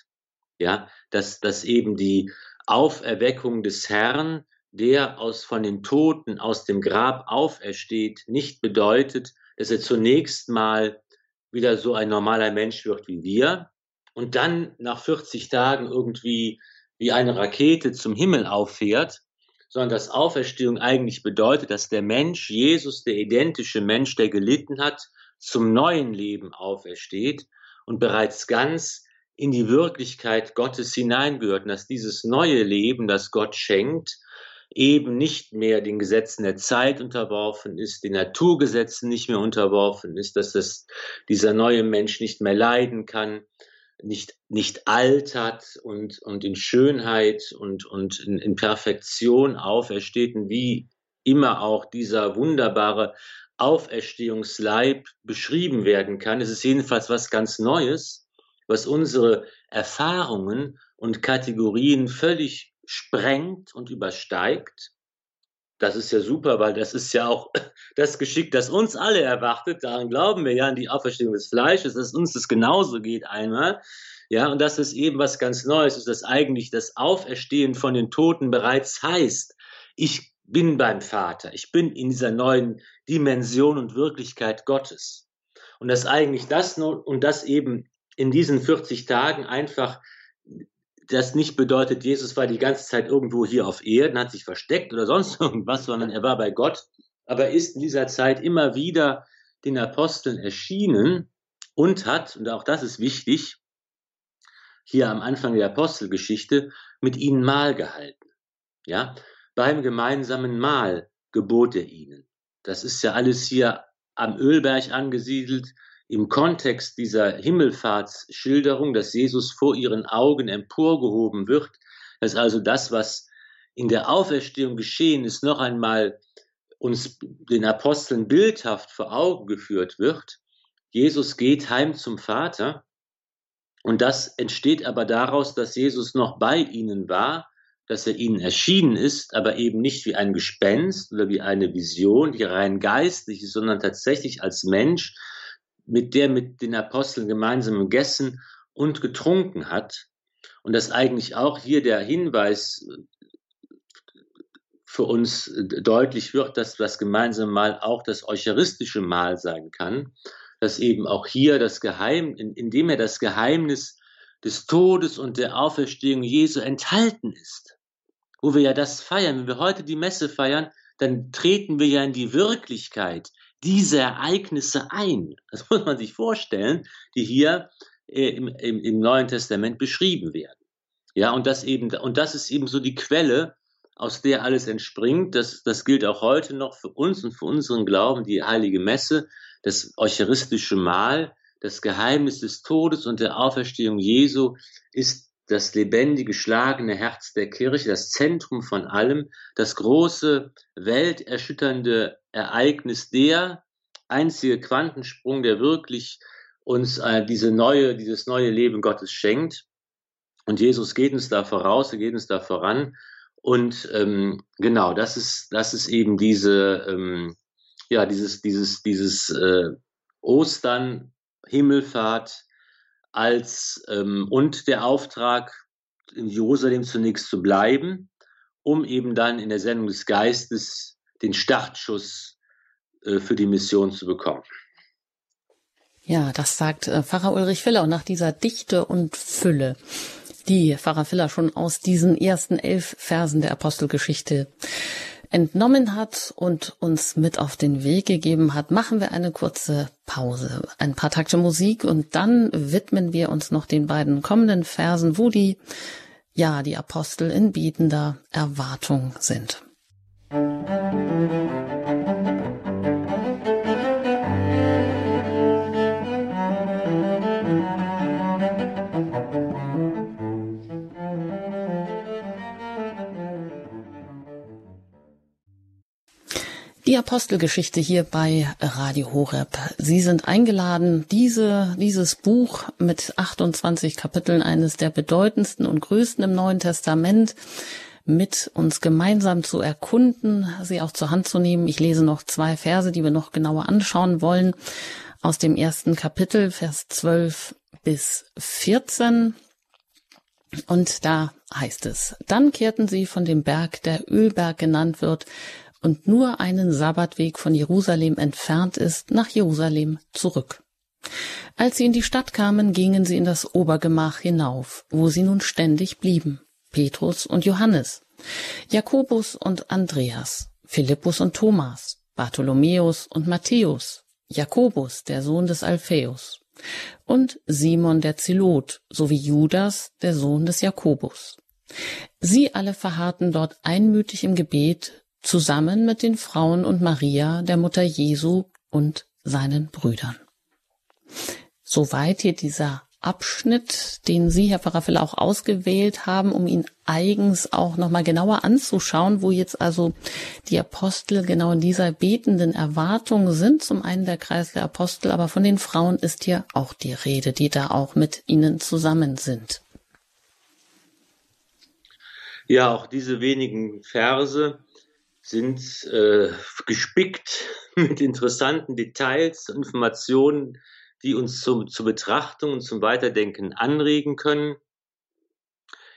Ja, dass, dass eben die Auferweckung des Herrn, der aus von den Toten aus dem Grab aufersteht, nicht bedeutet, dass er zunächst mal wieder so ein normaler Mensch wird wie wir und dann nach 40 Tagen irgendwie wie eine Rakete zum Himmel auffährt, sondern dass Auferstehung eigentlich bedeutet, dass der Mensch, Jesus, der identische Mensch, der gelitten hat, zum neuen Leben aufersteht und bereits ganz in die Wirklichkeit Gottes hineingehört und dass dieses neue Leben, das Gott schenkt, eben nicht mehr den Gesetzen der Zeit unterworfen ist, den Naturgesetzen nicht mehr unterworfen ist, dass das, dieser neue Mensch nicht mehr leiden kann, nicht, nicht altert und, und in Schönheit und, und in, in Perfektion aufersteht und wie immer auch dieser wunderbare Auferstehungsleib beschrieben werden kann. Es ist jedenfalls was ganz Neues, was unsere Erfahrungen und Kategorien völlig sprengt und übersteigt. Das ist ja super, weil das ist ja auch das Geschick, das uns alle erwartet. Daran glauben wir ja an die Auferstehung des Fleisches, dass uns das genauso geht einmal. Ja, und dass es eben was ganz Neues ist, dass eigentlich das Auferstehen von den Toten bereits heißt, ich bin beim Vater, ich bin in dieser neuen Dimension und Wirklichkeit Gottes. Und dass eigentlich das und das eben in diesen 40 Tagen einfach das nicht bedeutet, Jesus war die ganze Zeit irgendwo hier auf Erden, hat sich versteckt oder sonst irgendwas, sondern er war bei Gott, aber ist in dieser Zeit immer wieder den Aposteln erschienen und hat, und auch das ist wichtig, hier am Anfang der Apostelgeschichte mit ihnen Mahl gehalten. Ja, beim gemeinsamen Mahl gebot er ihnen. Das ist ja alles hier am Ölberg angesiedelt im Kontext dieser Himmelfahrtsschilderung, dass Jesus vor ihren Augen emporgehoben wird, dass also das, was in der Auferstehung geschehen ist, noch einmal uns den Aposteln bildhaft vor Augen geführt wird. Jesus geht heim zum Vater und das entsteht aber daraus, dass Jesus noch bei ihnen war, dass er ihnen erschienen ist, aber eben nicht wie ein Gespenst oder wie eine Vision, die rein geistlich ist, sondern tatsächlich als Mensch, mit der mit den Aposteln gemeinsam gegessen und getrunken hat. Und dass eigentlich auch hier der Hinweis für uns deutlich wird, dass das gemeinsame Mahl auch das eucharistische Mahl sein kann, dass eben auch hier das Geheim, indem er das Geheimnis des Todes und der Auferstehung Jesu enthalten ist, wo wir ja das feiern, wenn wir heute die Messe feiern, dann treten wir ja in die Wirklichkeit diese Ereignisse ein. Das muss man sich vorstellen, die hier äh, im, im, im, Neuen Testament beschrieben werden. Ja, und das eben, und das ist eben so die Quelle, aus der alles entspringt. Das, das gilt auch heute noch für uns und für unseren Glauben, die heilige Messe, das eucharistische Mahl, das Geheimnis des Todes und der Auferstehung Jesu ist das lebendige, schlagende Herz der Kirche, das Zentrum von allem, das große, welterschütternde Ereignis, der einzige Quantensprung, der wirklich uns äh, diese neue, dieses neue Leben Gottes schenkt. Und Jesus geht uns da voraus, er geht uns da voran. Und ähm, genau, das ist, das ist eben diese, ähm, ja, dieses, dieses, dieses äh, Ostern, Himmelfahrt als ähm, und der Auftrag, in Jerusalem zunächst zu bleiben, um eben dann in der Sendung des Geistes den Startschuss äh, für die Mission zu bekommen. Ja, das sagt äh, Pfarrer Ulrich Filler und nach dieser Dichte und Fülle, die Pfarrer Filler schon aus diesen ersten elf Versen der Apostelgeschichte entnommen hat und uns mit auf den Weg gegeben hat, machen wir eine kurze Pause, ein paar Takte Musik und dann widmen wir uns noch den beiden kommenden Versen, wo die, ja, die Apostel in bietender Erwartung sind. Musik Die Apostelgeschichte hier bei Radio Horeb. Sie sind eingeladen, diese, dieses Buch mit 28 Kapiteln, eines der bedeutendsten und größten im Neuen Testament, mit uns gemeinsam zu erkunden, sie auch zur Hand zu nehmen. Ich lese noch zwei Verse, die wir noch genauer anschauen wollen, aus dem ersten Kapitel, Vers 12 bis 14. Und da heißt es, dann kehrten sie von dem Berg, der Ölberg genannt wird, und nur einen Sabbatweg von Jerusalem entfernt ist, nach Jerusalem zurück. Als sie in die Stadt kamen, gingen sie in das Obergemach hinauf, wo sie nun ständig blieben. Petrus und Johannes, Jakobus und Andreas, Philippus und Thomas, Bartholomäus und Matthäus, Jakobus, der Sohn des Alphaeus, und Simon der Zelot, sowie Judas, der Sohn des Jakobus. Sie alle verharrten dort einmütig im Gebet zusammen mit den Frauen und Maria, der Mutter Jesu und seinen Brüdern. Soweit hier dieser Abschnitt, den Sie, Herr Pfarrer auch ausgewählt haben, um ihn eigens auch nochmal genauer anzuschauen, wo jetzt also die Apostel genau in dieser betenden Erwartung sind. Zum einen der Kreis der Apostel, aber von den Frauen ist hier auch die Rede, die da auch mit ihnen zusammen sind. Ja, auch diese wenigen Verse sind äh, gespickt mit interessanten Details, Informationen, die uns zum, zur Betrachtung und zum Weiterdenken anregen können.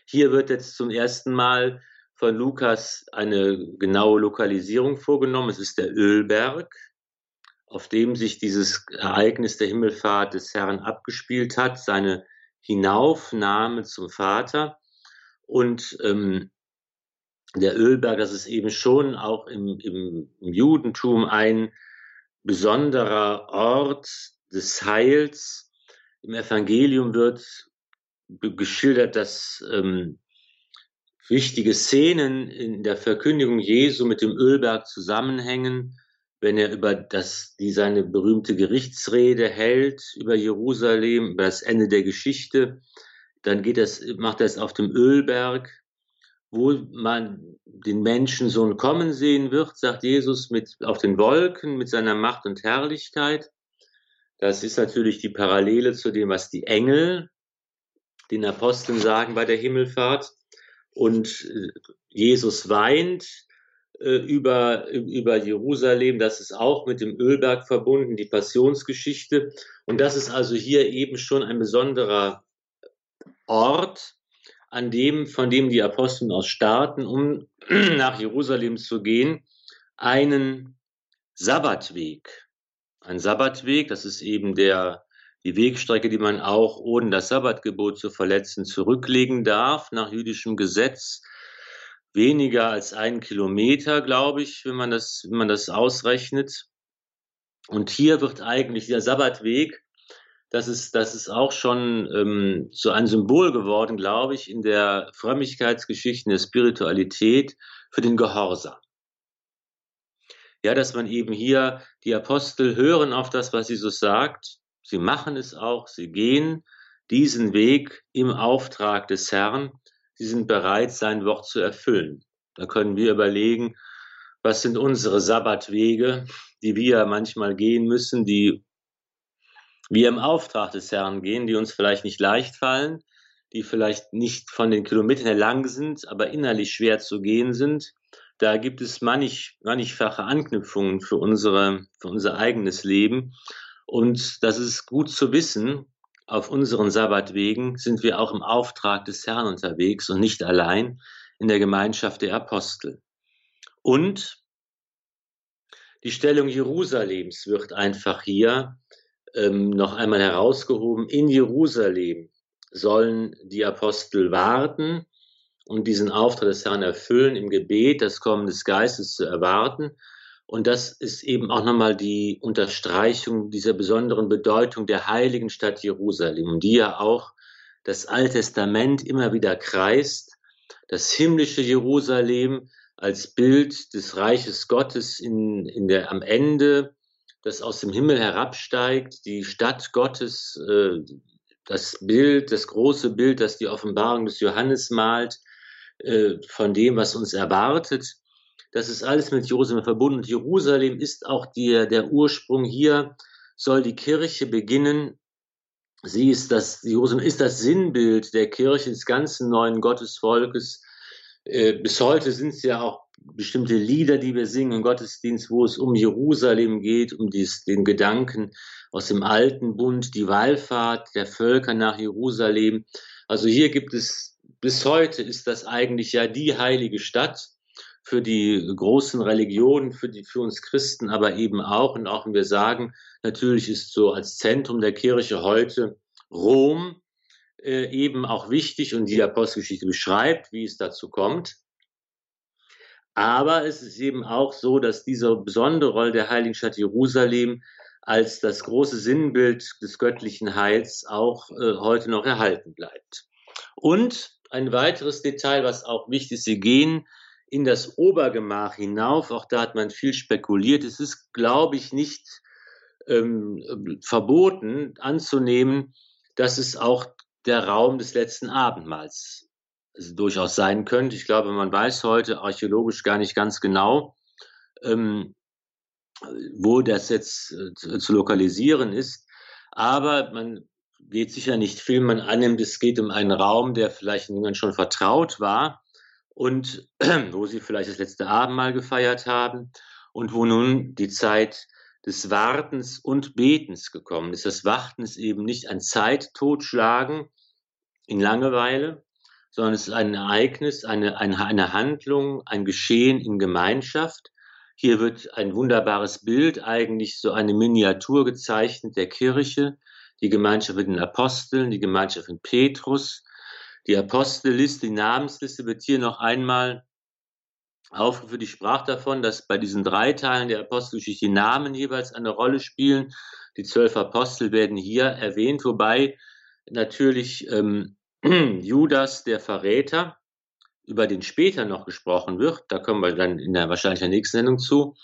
Hier wird jetzt zum ersten Mal von Lukas eine genaue Lokalisierung vorgenommen. Es ist der Ölberg, auf dem sich dieses Ereignis der Himmelfahrt des Herrn abgespielt hat, seine Hinaufnahme zum Vater. Und ähm, der Ölberg, das ist eben schon auch im, im, Judentum ein besonderer Ort des Heils. Im Evangelium wird geschildert, dass ähm, wichtige Szenen in der Verkündigung Jesu mit dem Ölberg zusammenhängen, wenn er über das, die seine berühmte Gerichtsrede hält über Jerusalem, über das Ende der Geschichte, dann geht das, macht er es auf dem Ölberg wo man den Menschensohn kommen sehen wird, sagt Jesus, mit, auf den Wolken mit seiner Macht und Herrlichkeit. Das ist natürlich die Parallele zu dem, was die Engel den Aposteln sagen bei der Himmelfahrt. Und äh, Jesus weint äh, über, über Jerusalem. Das ist auch mit dem Ölberg verbunden, die Passionsgeschichte. Und das ist also hier eben schon ein besonderer Ort, an dem, von dem die Apostel aus starten, um nach Jerusalem zu gehen, einen Sabbatweg. Ein Sabbatweg, das ist eben der, die Wegstrecke, die man auch ohne das Sabbatgebot zu verletzen zurücklegen darf, nach jüdischem Gesetz. Weniger als einen Kilometer, glaube ich, wenn man das, wenn man das ausrechnet. Und hier wird eigentlich der Sabbatweg das ist, das ist auch schon ähm, so ein Symbol geworden, glaube ich, in der Frömmigkeitsgeschichte, in der Spiritualität für den Gehorsam. Ja, dass man eben hier, die Apostel hören auf das, was Jesus sagt, sie machen es auch, sie gehen diesen Weg im Auftrag des Herrn. Sie sind bereit, sein Wort zu erfüllen. Da können wir überlegen, was sind unsere Sabbatwege, die wir manchmal gehen müssen, die wir im Auftrag des Herrn gehen, die uns vielleicht nicht leicht fallen, die vielleicht nicht von den Kilometern her lang sind, aber innerlich schwer zu gehen sind. Da gibt es manch, mannigfache Anknüpfungen für, unsere, für unser eigenes Leben. Und das ist gut zu wissen. Auf unseren Sabbatwegen sind wir auch im Auftrag des Herrn unterwegs und nicht allein in der Gemeinschaft der Apostel. Und die Stellung Jerusalems wird einfach hier ähm, noch einmal herausgehoben. In Jerusalem sollen die Apostel warten und diesen Auftrag des Herrn erfüllen, im Gebet das Kommen des Geistes zu erwarten. Und das ist eben auch nochmal die Unterstreichung dieser besonderen Bedeutung der heiligen Stadt Jerusalem, um die ja auch das Alte Testament immer wieder kreist. Das himmlische Jerusalem als Bild des Reiches Gottes in, in der, am Ende, das aus dem Himmel herabsteigt, die Stadt Gottes, äh, das Bild, das große Bild, das die Offenbarung des Johannes malt, äh, von dem, was uns erwartet. Das ist alles mit Jerusalem verbunden. Und Jerusalem ist auch die, der Ursprung. Hier soll die Kirche beginnen. Sie ist das, Jerusalem ist das Sinnbild der Kirche, des ganzen neuen Gottesvolkes. Äh, bis heute sind es ja auch bestimmte Lieder, die wir singen im Gottesdienst, wo es um Jerusalem geht, um dies, den Gedanken aus dem alten Bund, die Wallfahrt der Völker nach Jerusalem. Also hier gibt es, bis heute ist das eigentlich ja die heilige Stadt für die großen Religionen, für die, für uns Christen, aber eben auch, und auch wenn wir sagen, natürlich ist so als Zentrum der Kirche heute Rom äh, eben auch wichtig und die Apostelgeschichte beschreibt, wie es dazu kommt. Aber es ist eben auch so, dass diese besondere Rolle der Heiligen Stadt Jerusalem als das große Sinnbild des göttlichen Heils auch äh, heute noch erhalten bleibt. Und ein weiteres Detail, was auch wichtig ist, sie gehen in das Obergemach hinauf. Auch da hat man viel spekuliert. Es ist, glaube ich, nicht ähm, verboten anzunehmen, dass es auch der Raum des letzten Abendmahls durchaus sein könnte. Ich glaube, man weiß heute archäologisch gar nicht ganz genau, ähm, wo das jetzt äh, zu lokalisieren ist. Aber man geht sicher nicht viel, man annimmt, es geht um einen Raum, der vielleicht niemand schon vertraut war und wo sie vielleicht das letzte Abendmahl gefeiert haben und wo nun die Zeit des Wartens und Betens gekommen ist. Das Warten ist eben nicht ein Zeittotschlagen in Langeweile, sondern es ist ein Ereignis, eine, eine, eine Handlung, ein Geschehen in Gemeinschaft, hier wird ein wunderbares Bild, eigentlich so eine Miniatur gezeichnet der Kirche, die Gemeinschaft mit den Aposteln, die Gemeinschaft mit Petrus. Die Apostelliste, die Namensliste wird hier noch einmal aufgeführt. Ich sprach davon, dass bei diesen drei Teilen der Apostelgeschichte die Namen jeweils eine Rolle spielen. Die zwölf Apostel werden hier erwähnt, wobei natürlich ähm, Judas, der Verräter, über den später noch gesprochen wird, da kommen wir dann in der wahrscheinlich der nächsten Sendung zu,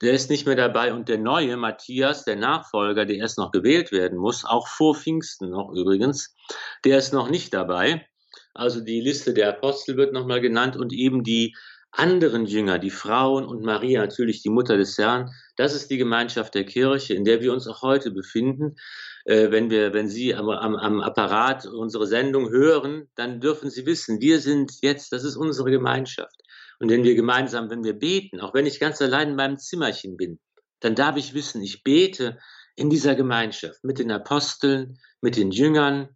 der ist nicht mehr dabei und der neue Matthias, der Nachfolger, der erst noch gewählt werden muss, auch vor Pfingsten noch übrigens, der ist noch nicht dabei. Also die Liste der Apostel wird nochmal genannt und eben die anderen Jünger, die Frauen und Maria, natürlich die Mutter des Herrn, das ist die Gemeinschaft der Kirche, in der wir uns auch heute befinden. Äh, wenn wir, wenn Sie am, am, am Apparat unsere Sendung hören, dann dürfen Sie wissen, wir sind jetzt, das ist unsere Gemeinschaft. Und wenn wir gemeinsam, wenn wir beten, auch wenn ich ganz allein in meinem Zimmerchen bin, dann darf ich wissen, ich bete in dieser Gemeinschaft mit den Aposteln, mit den Jüngern,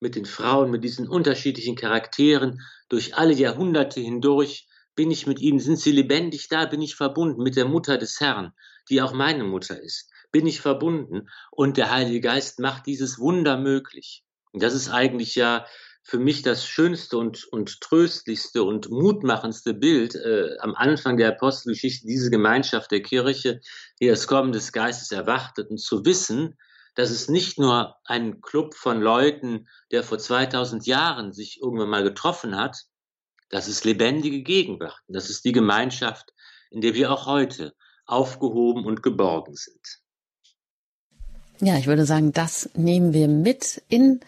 mit den Frauen, mit diesen unterschiedlichen Charakteren durch alle Jahrhunderte hindurch bin ich mit ihnen, sind sie lebendig da, bin ich verbunden mit der Mutter des Herrn, die auch meine Mutter ist bin ich verbunden und der Heilige Geist macht dieses Wunder möglich. Und das ist eigentlich ja für mich das schönste und, und tröstlichste und mutmachendste Bild äh, am Anfang der Apostelgeschichte, diese Gemeinschaft der Kirche, die das Kommen des Geistes erwartet und zu wissen, dass es nicht nur ein Club von Leuten, der vor 2000 Jahren sich irgendwann mal getroffen hat, das ist lebendige Gegenwart. Das ist die Gemeinschaft, in der wir auch heute aufgehoben und geborgen sind. Ja, ich würde sagen, das nehmen wir mit in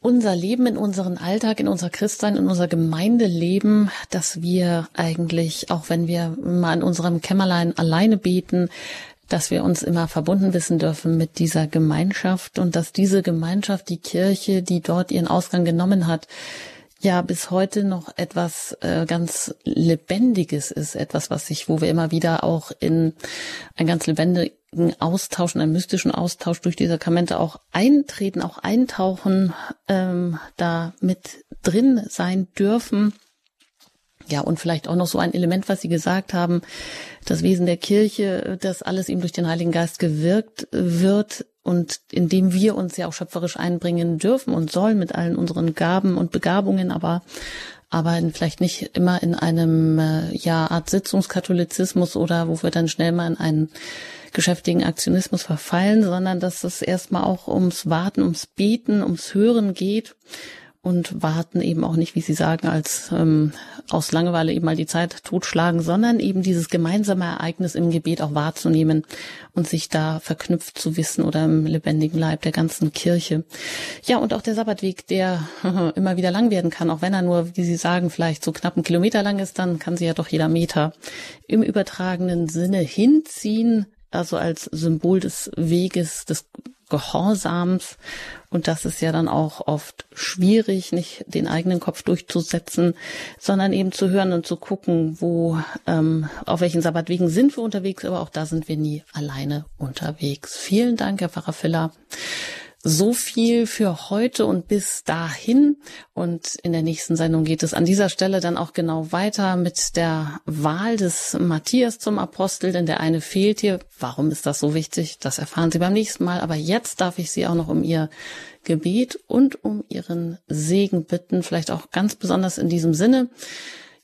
unser Leben, in unseren Alltag, in unser Christsein, in unser Gemeindeleben, dass wir eigentlich, auch wenn wir mal in unserem Kämmerlein alleine beten, dass wir uns immer verbunden wissen dürfen mit dieser Gemeinschaft und dass diese Gemeinschaft, die Kirche, die dort ihren Ausgang genommen hat, ja bis heute noch etwas äh, ganz Lebendiges ist, etwas, was sich, wo wir immer wieder auch in ein ganz lebendigen Austausch, einen mystischen Austausch durch die Sakramente auch eintreten, auch eintauchen, ähm, da mit drin sein dürfen. Ja, und vielleicht auch noch so ein Element, was Sie gesagt haben, das Wesen der Kirche, dass alles ihm durch den Heiligen Geist gewirkt wird und indem wir uns ja auch schöpferisch einbringen dürfen und sollen mit allen unseren Gaben und Begabungen, aber aber vielleicht nicht immer in einem äh, ja Art Sitzungskatholizismus oder wo wir dann schnell mal in einen geschäftigen Aktionismus verfallen, sondern dass es erstmal auch ums Warten, ums Beten, ums Hören geht und warten eben auch nicht, wie Sie sagen, als ähm, aus Langeweile eben mal die Zeit totschlagen, sondern eben dieses gemeinsame Ereignis im Gebet auch wahrzunehmen und sich da verknüpft zu wissen oder im lebendigen Leib der ganzen Kirche. Ja, und auch der Sabbatweg, der immer wieder lang werden kann, auch wenn er nur, wie Sie sagen, vielleicht so knapp einen Kilometer lang ist, dann kann sie ja doch jeder Meter im übertragenen Sinne hinziehen, also als Symbol des Weges, des Gehorsams. Und das ist ja dann auch oft schwierig, nicht den eigenen Kopf durchzusetzen, sondern eben zu hören und zu gucken, wo, ähm, auf welchen Sabbatwegen sind wir unterwegs, aber auch da sind wir nie alleine unterwegs. Vielen Dank, Herr Pfarrer Filler. So viel für heute und bis dahin. Und in der nächsten Sendung geht es an dieser Stelle dann auch genau weiter mit der Wahl des Matthias zum Apostel, denn der eine fehlt hier. Warum ist das so wichtig? Das erfahren Sie beim nächsten Mal. Aber jetzt darf ich Sie auch noch um Ihr Gebet und um Ihren Segen bitten, vielleicht auch ganz besonders in diesem Sinne.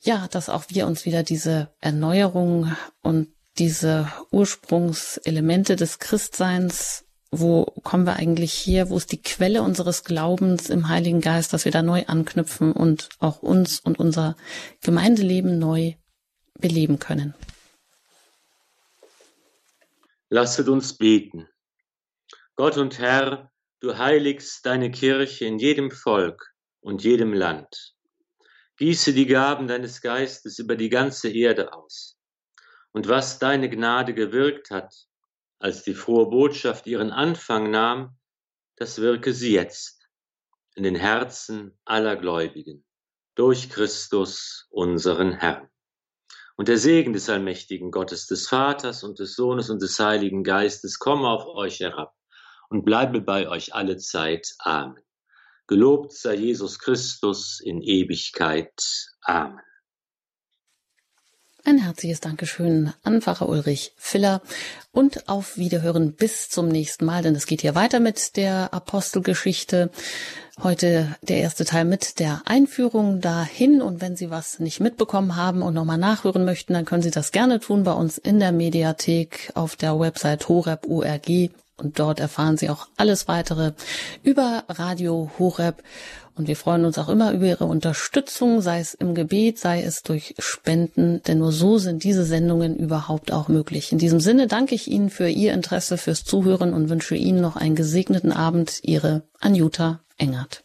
Ja, dass auch wir uns wieder diese Erneuerung und diese Ursprungselemente des Christseins wo kommen wir eigentlich hier, wo ist die Quelle unseres Glaubens im Heiligen Geist, dass wir da neu anknüpfen und auch uns und unser Gemeindeleben neu beleben können. Lasset uns beten. Gott und Herr, du heiligst deine Kirche in jedem Volk und jedem Land. Gieße die Gaben deines Geistes über die ganze Erde aus. Und was deine Gnade gewirkt hat, als die frohe Botschaft ihren Anfang nahm, das wirke sie jetzt in den Herzen aller Gläubigen durch Christus, unseren Herrn. Und der Segen des allmächtigen Gottes, des Vaters und des Sohnes und des Heiligen Geistes komme auf euch herab und bleibe bei euch alle Zeit. Amen. Gelobt sei Jesus Christus in Ewigkeit. Amen. Ein herzliches Dankeschön an Pfarrer Ulrich Filler und auf Wiederhören bis zum nächsten Mal, denn es geht hier weiter mit der Apostelgeschichte. Heute der erste Teil mit der Einführung dahin und wenn Sie was nicht mitbekommen haben und nochmal nachhören möchten, dann können Sie das gerne tun bei uns in der Mediathek auf der Website horeb.org und dort erfahren Sie auch alles weitere über Radio Horeb. Und wir freuen uns auch immer über Ihre Unterstützung, sei es im Gebet, sei es durch Spenden, denn nur so sind diese Sendungen überhaupt auch möglich. In diesem Sinne danke ich Ihnen für Ihr Interesse, fürs Zuhören und wünsche Ihnen noch einen gesegneten Abend. Ihre Anjuta Engert.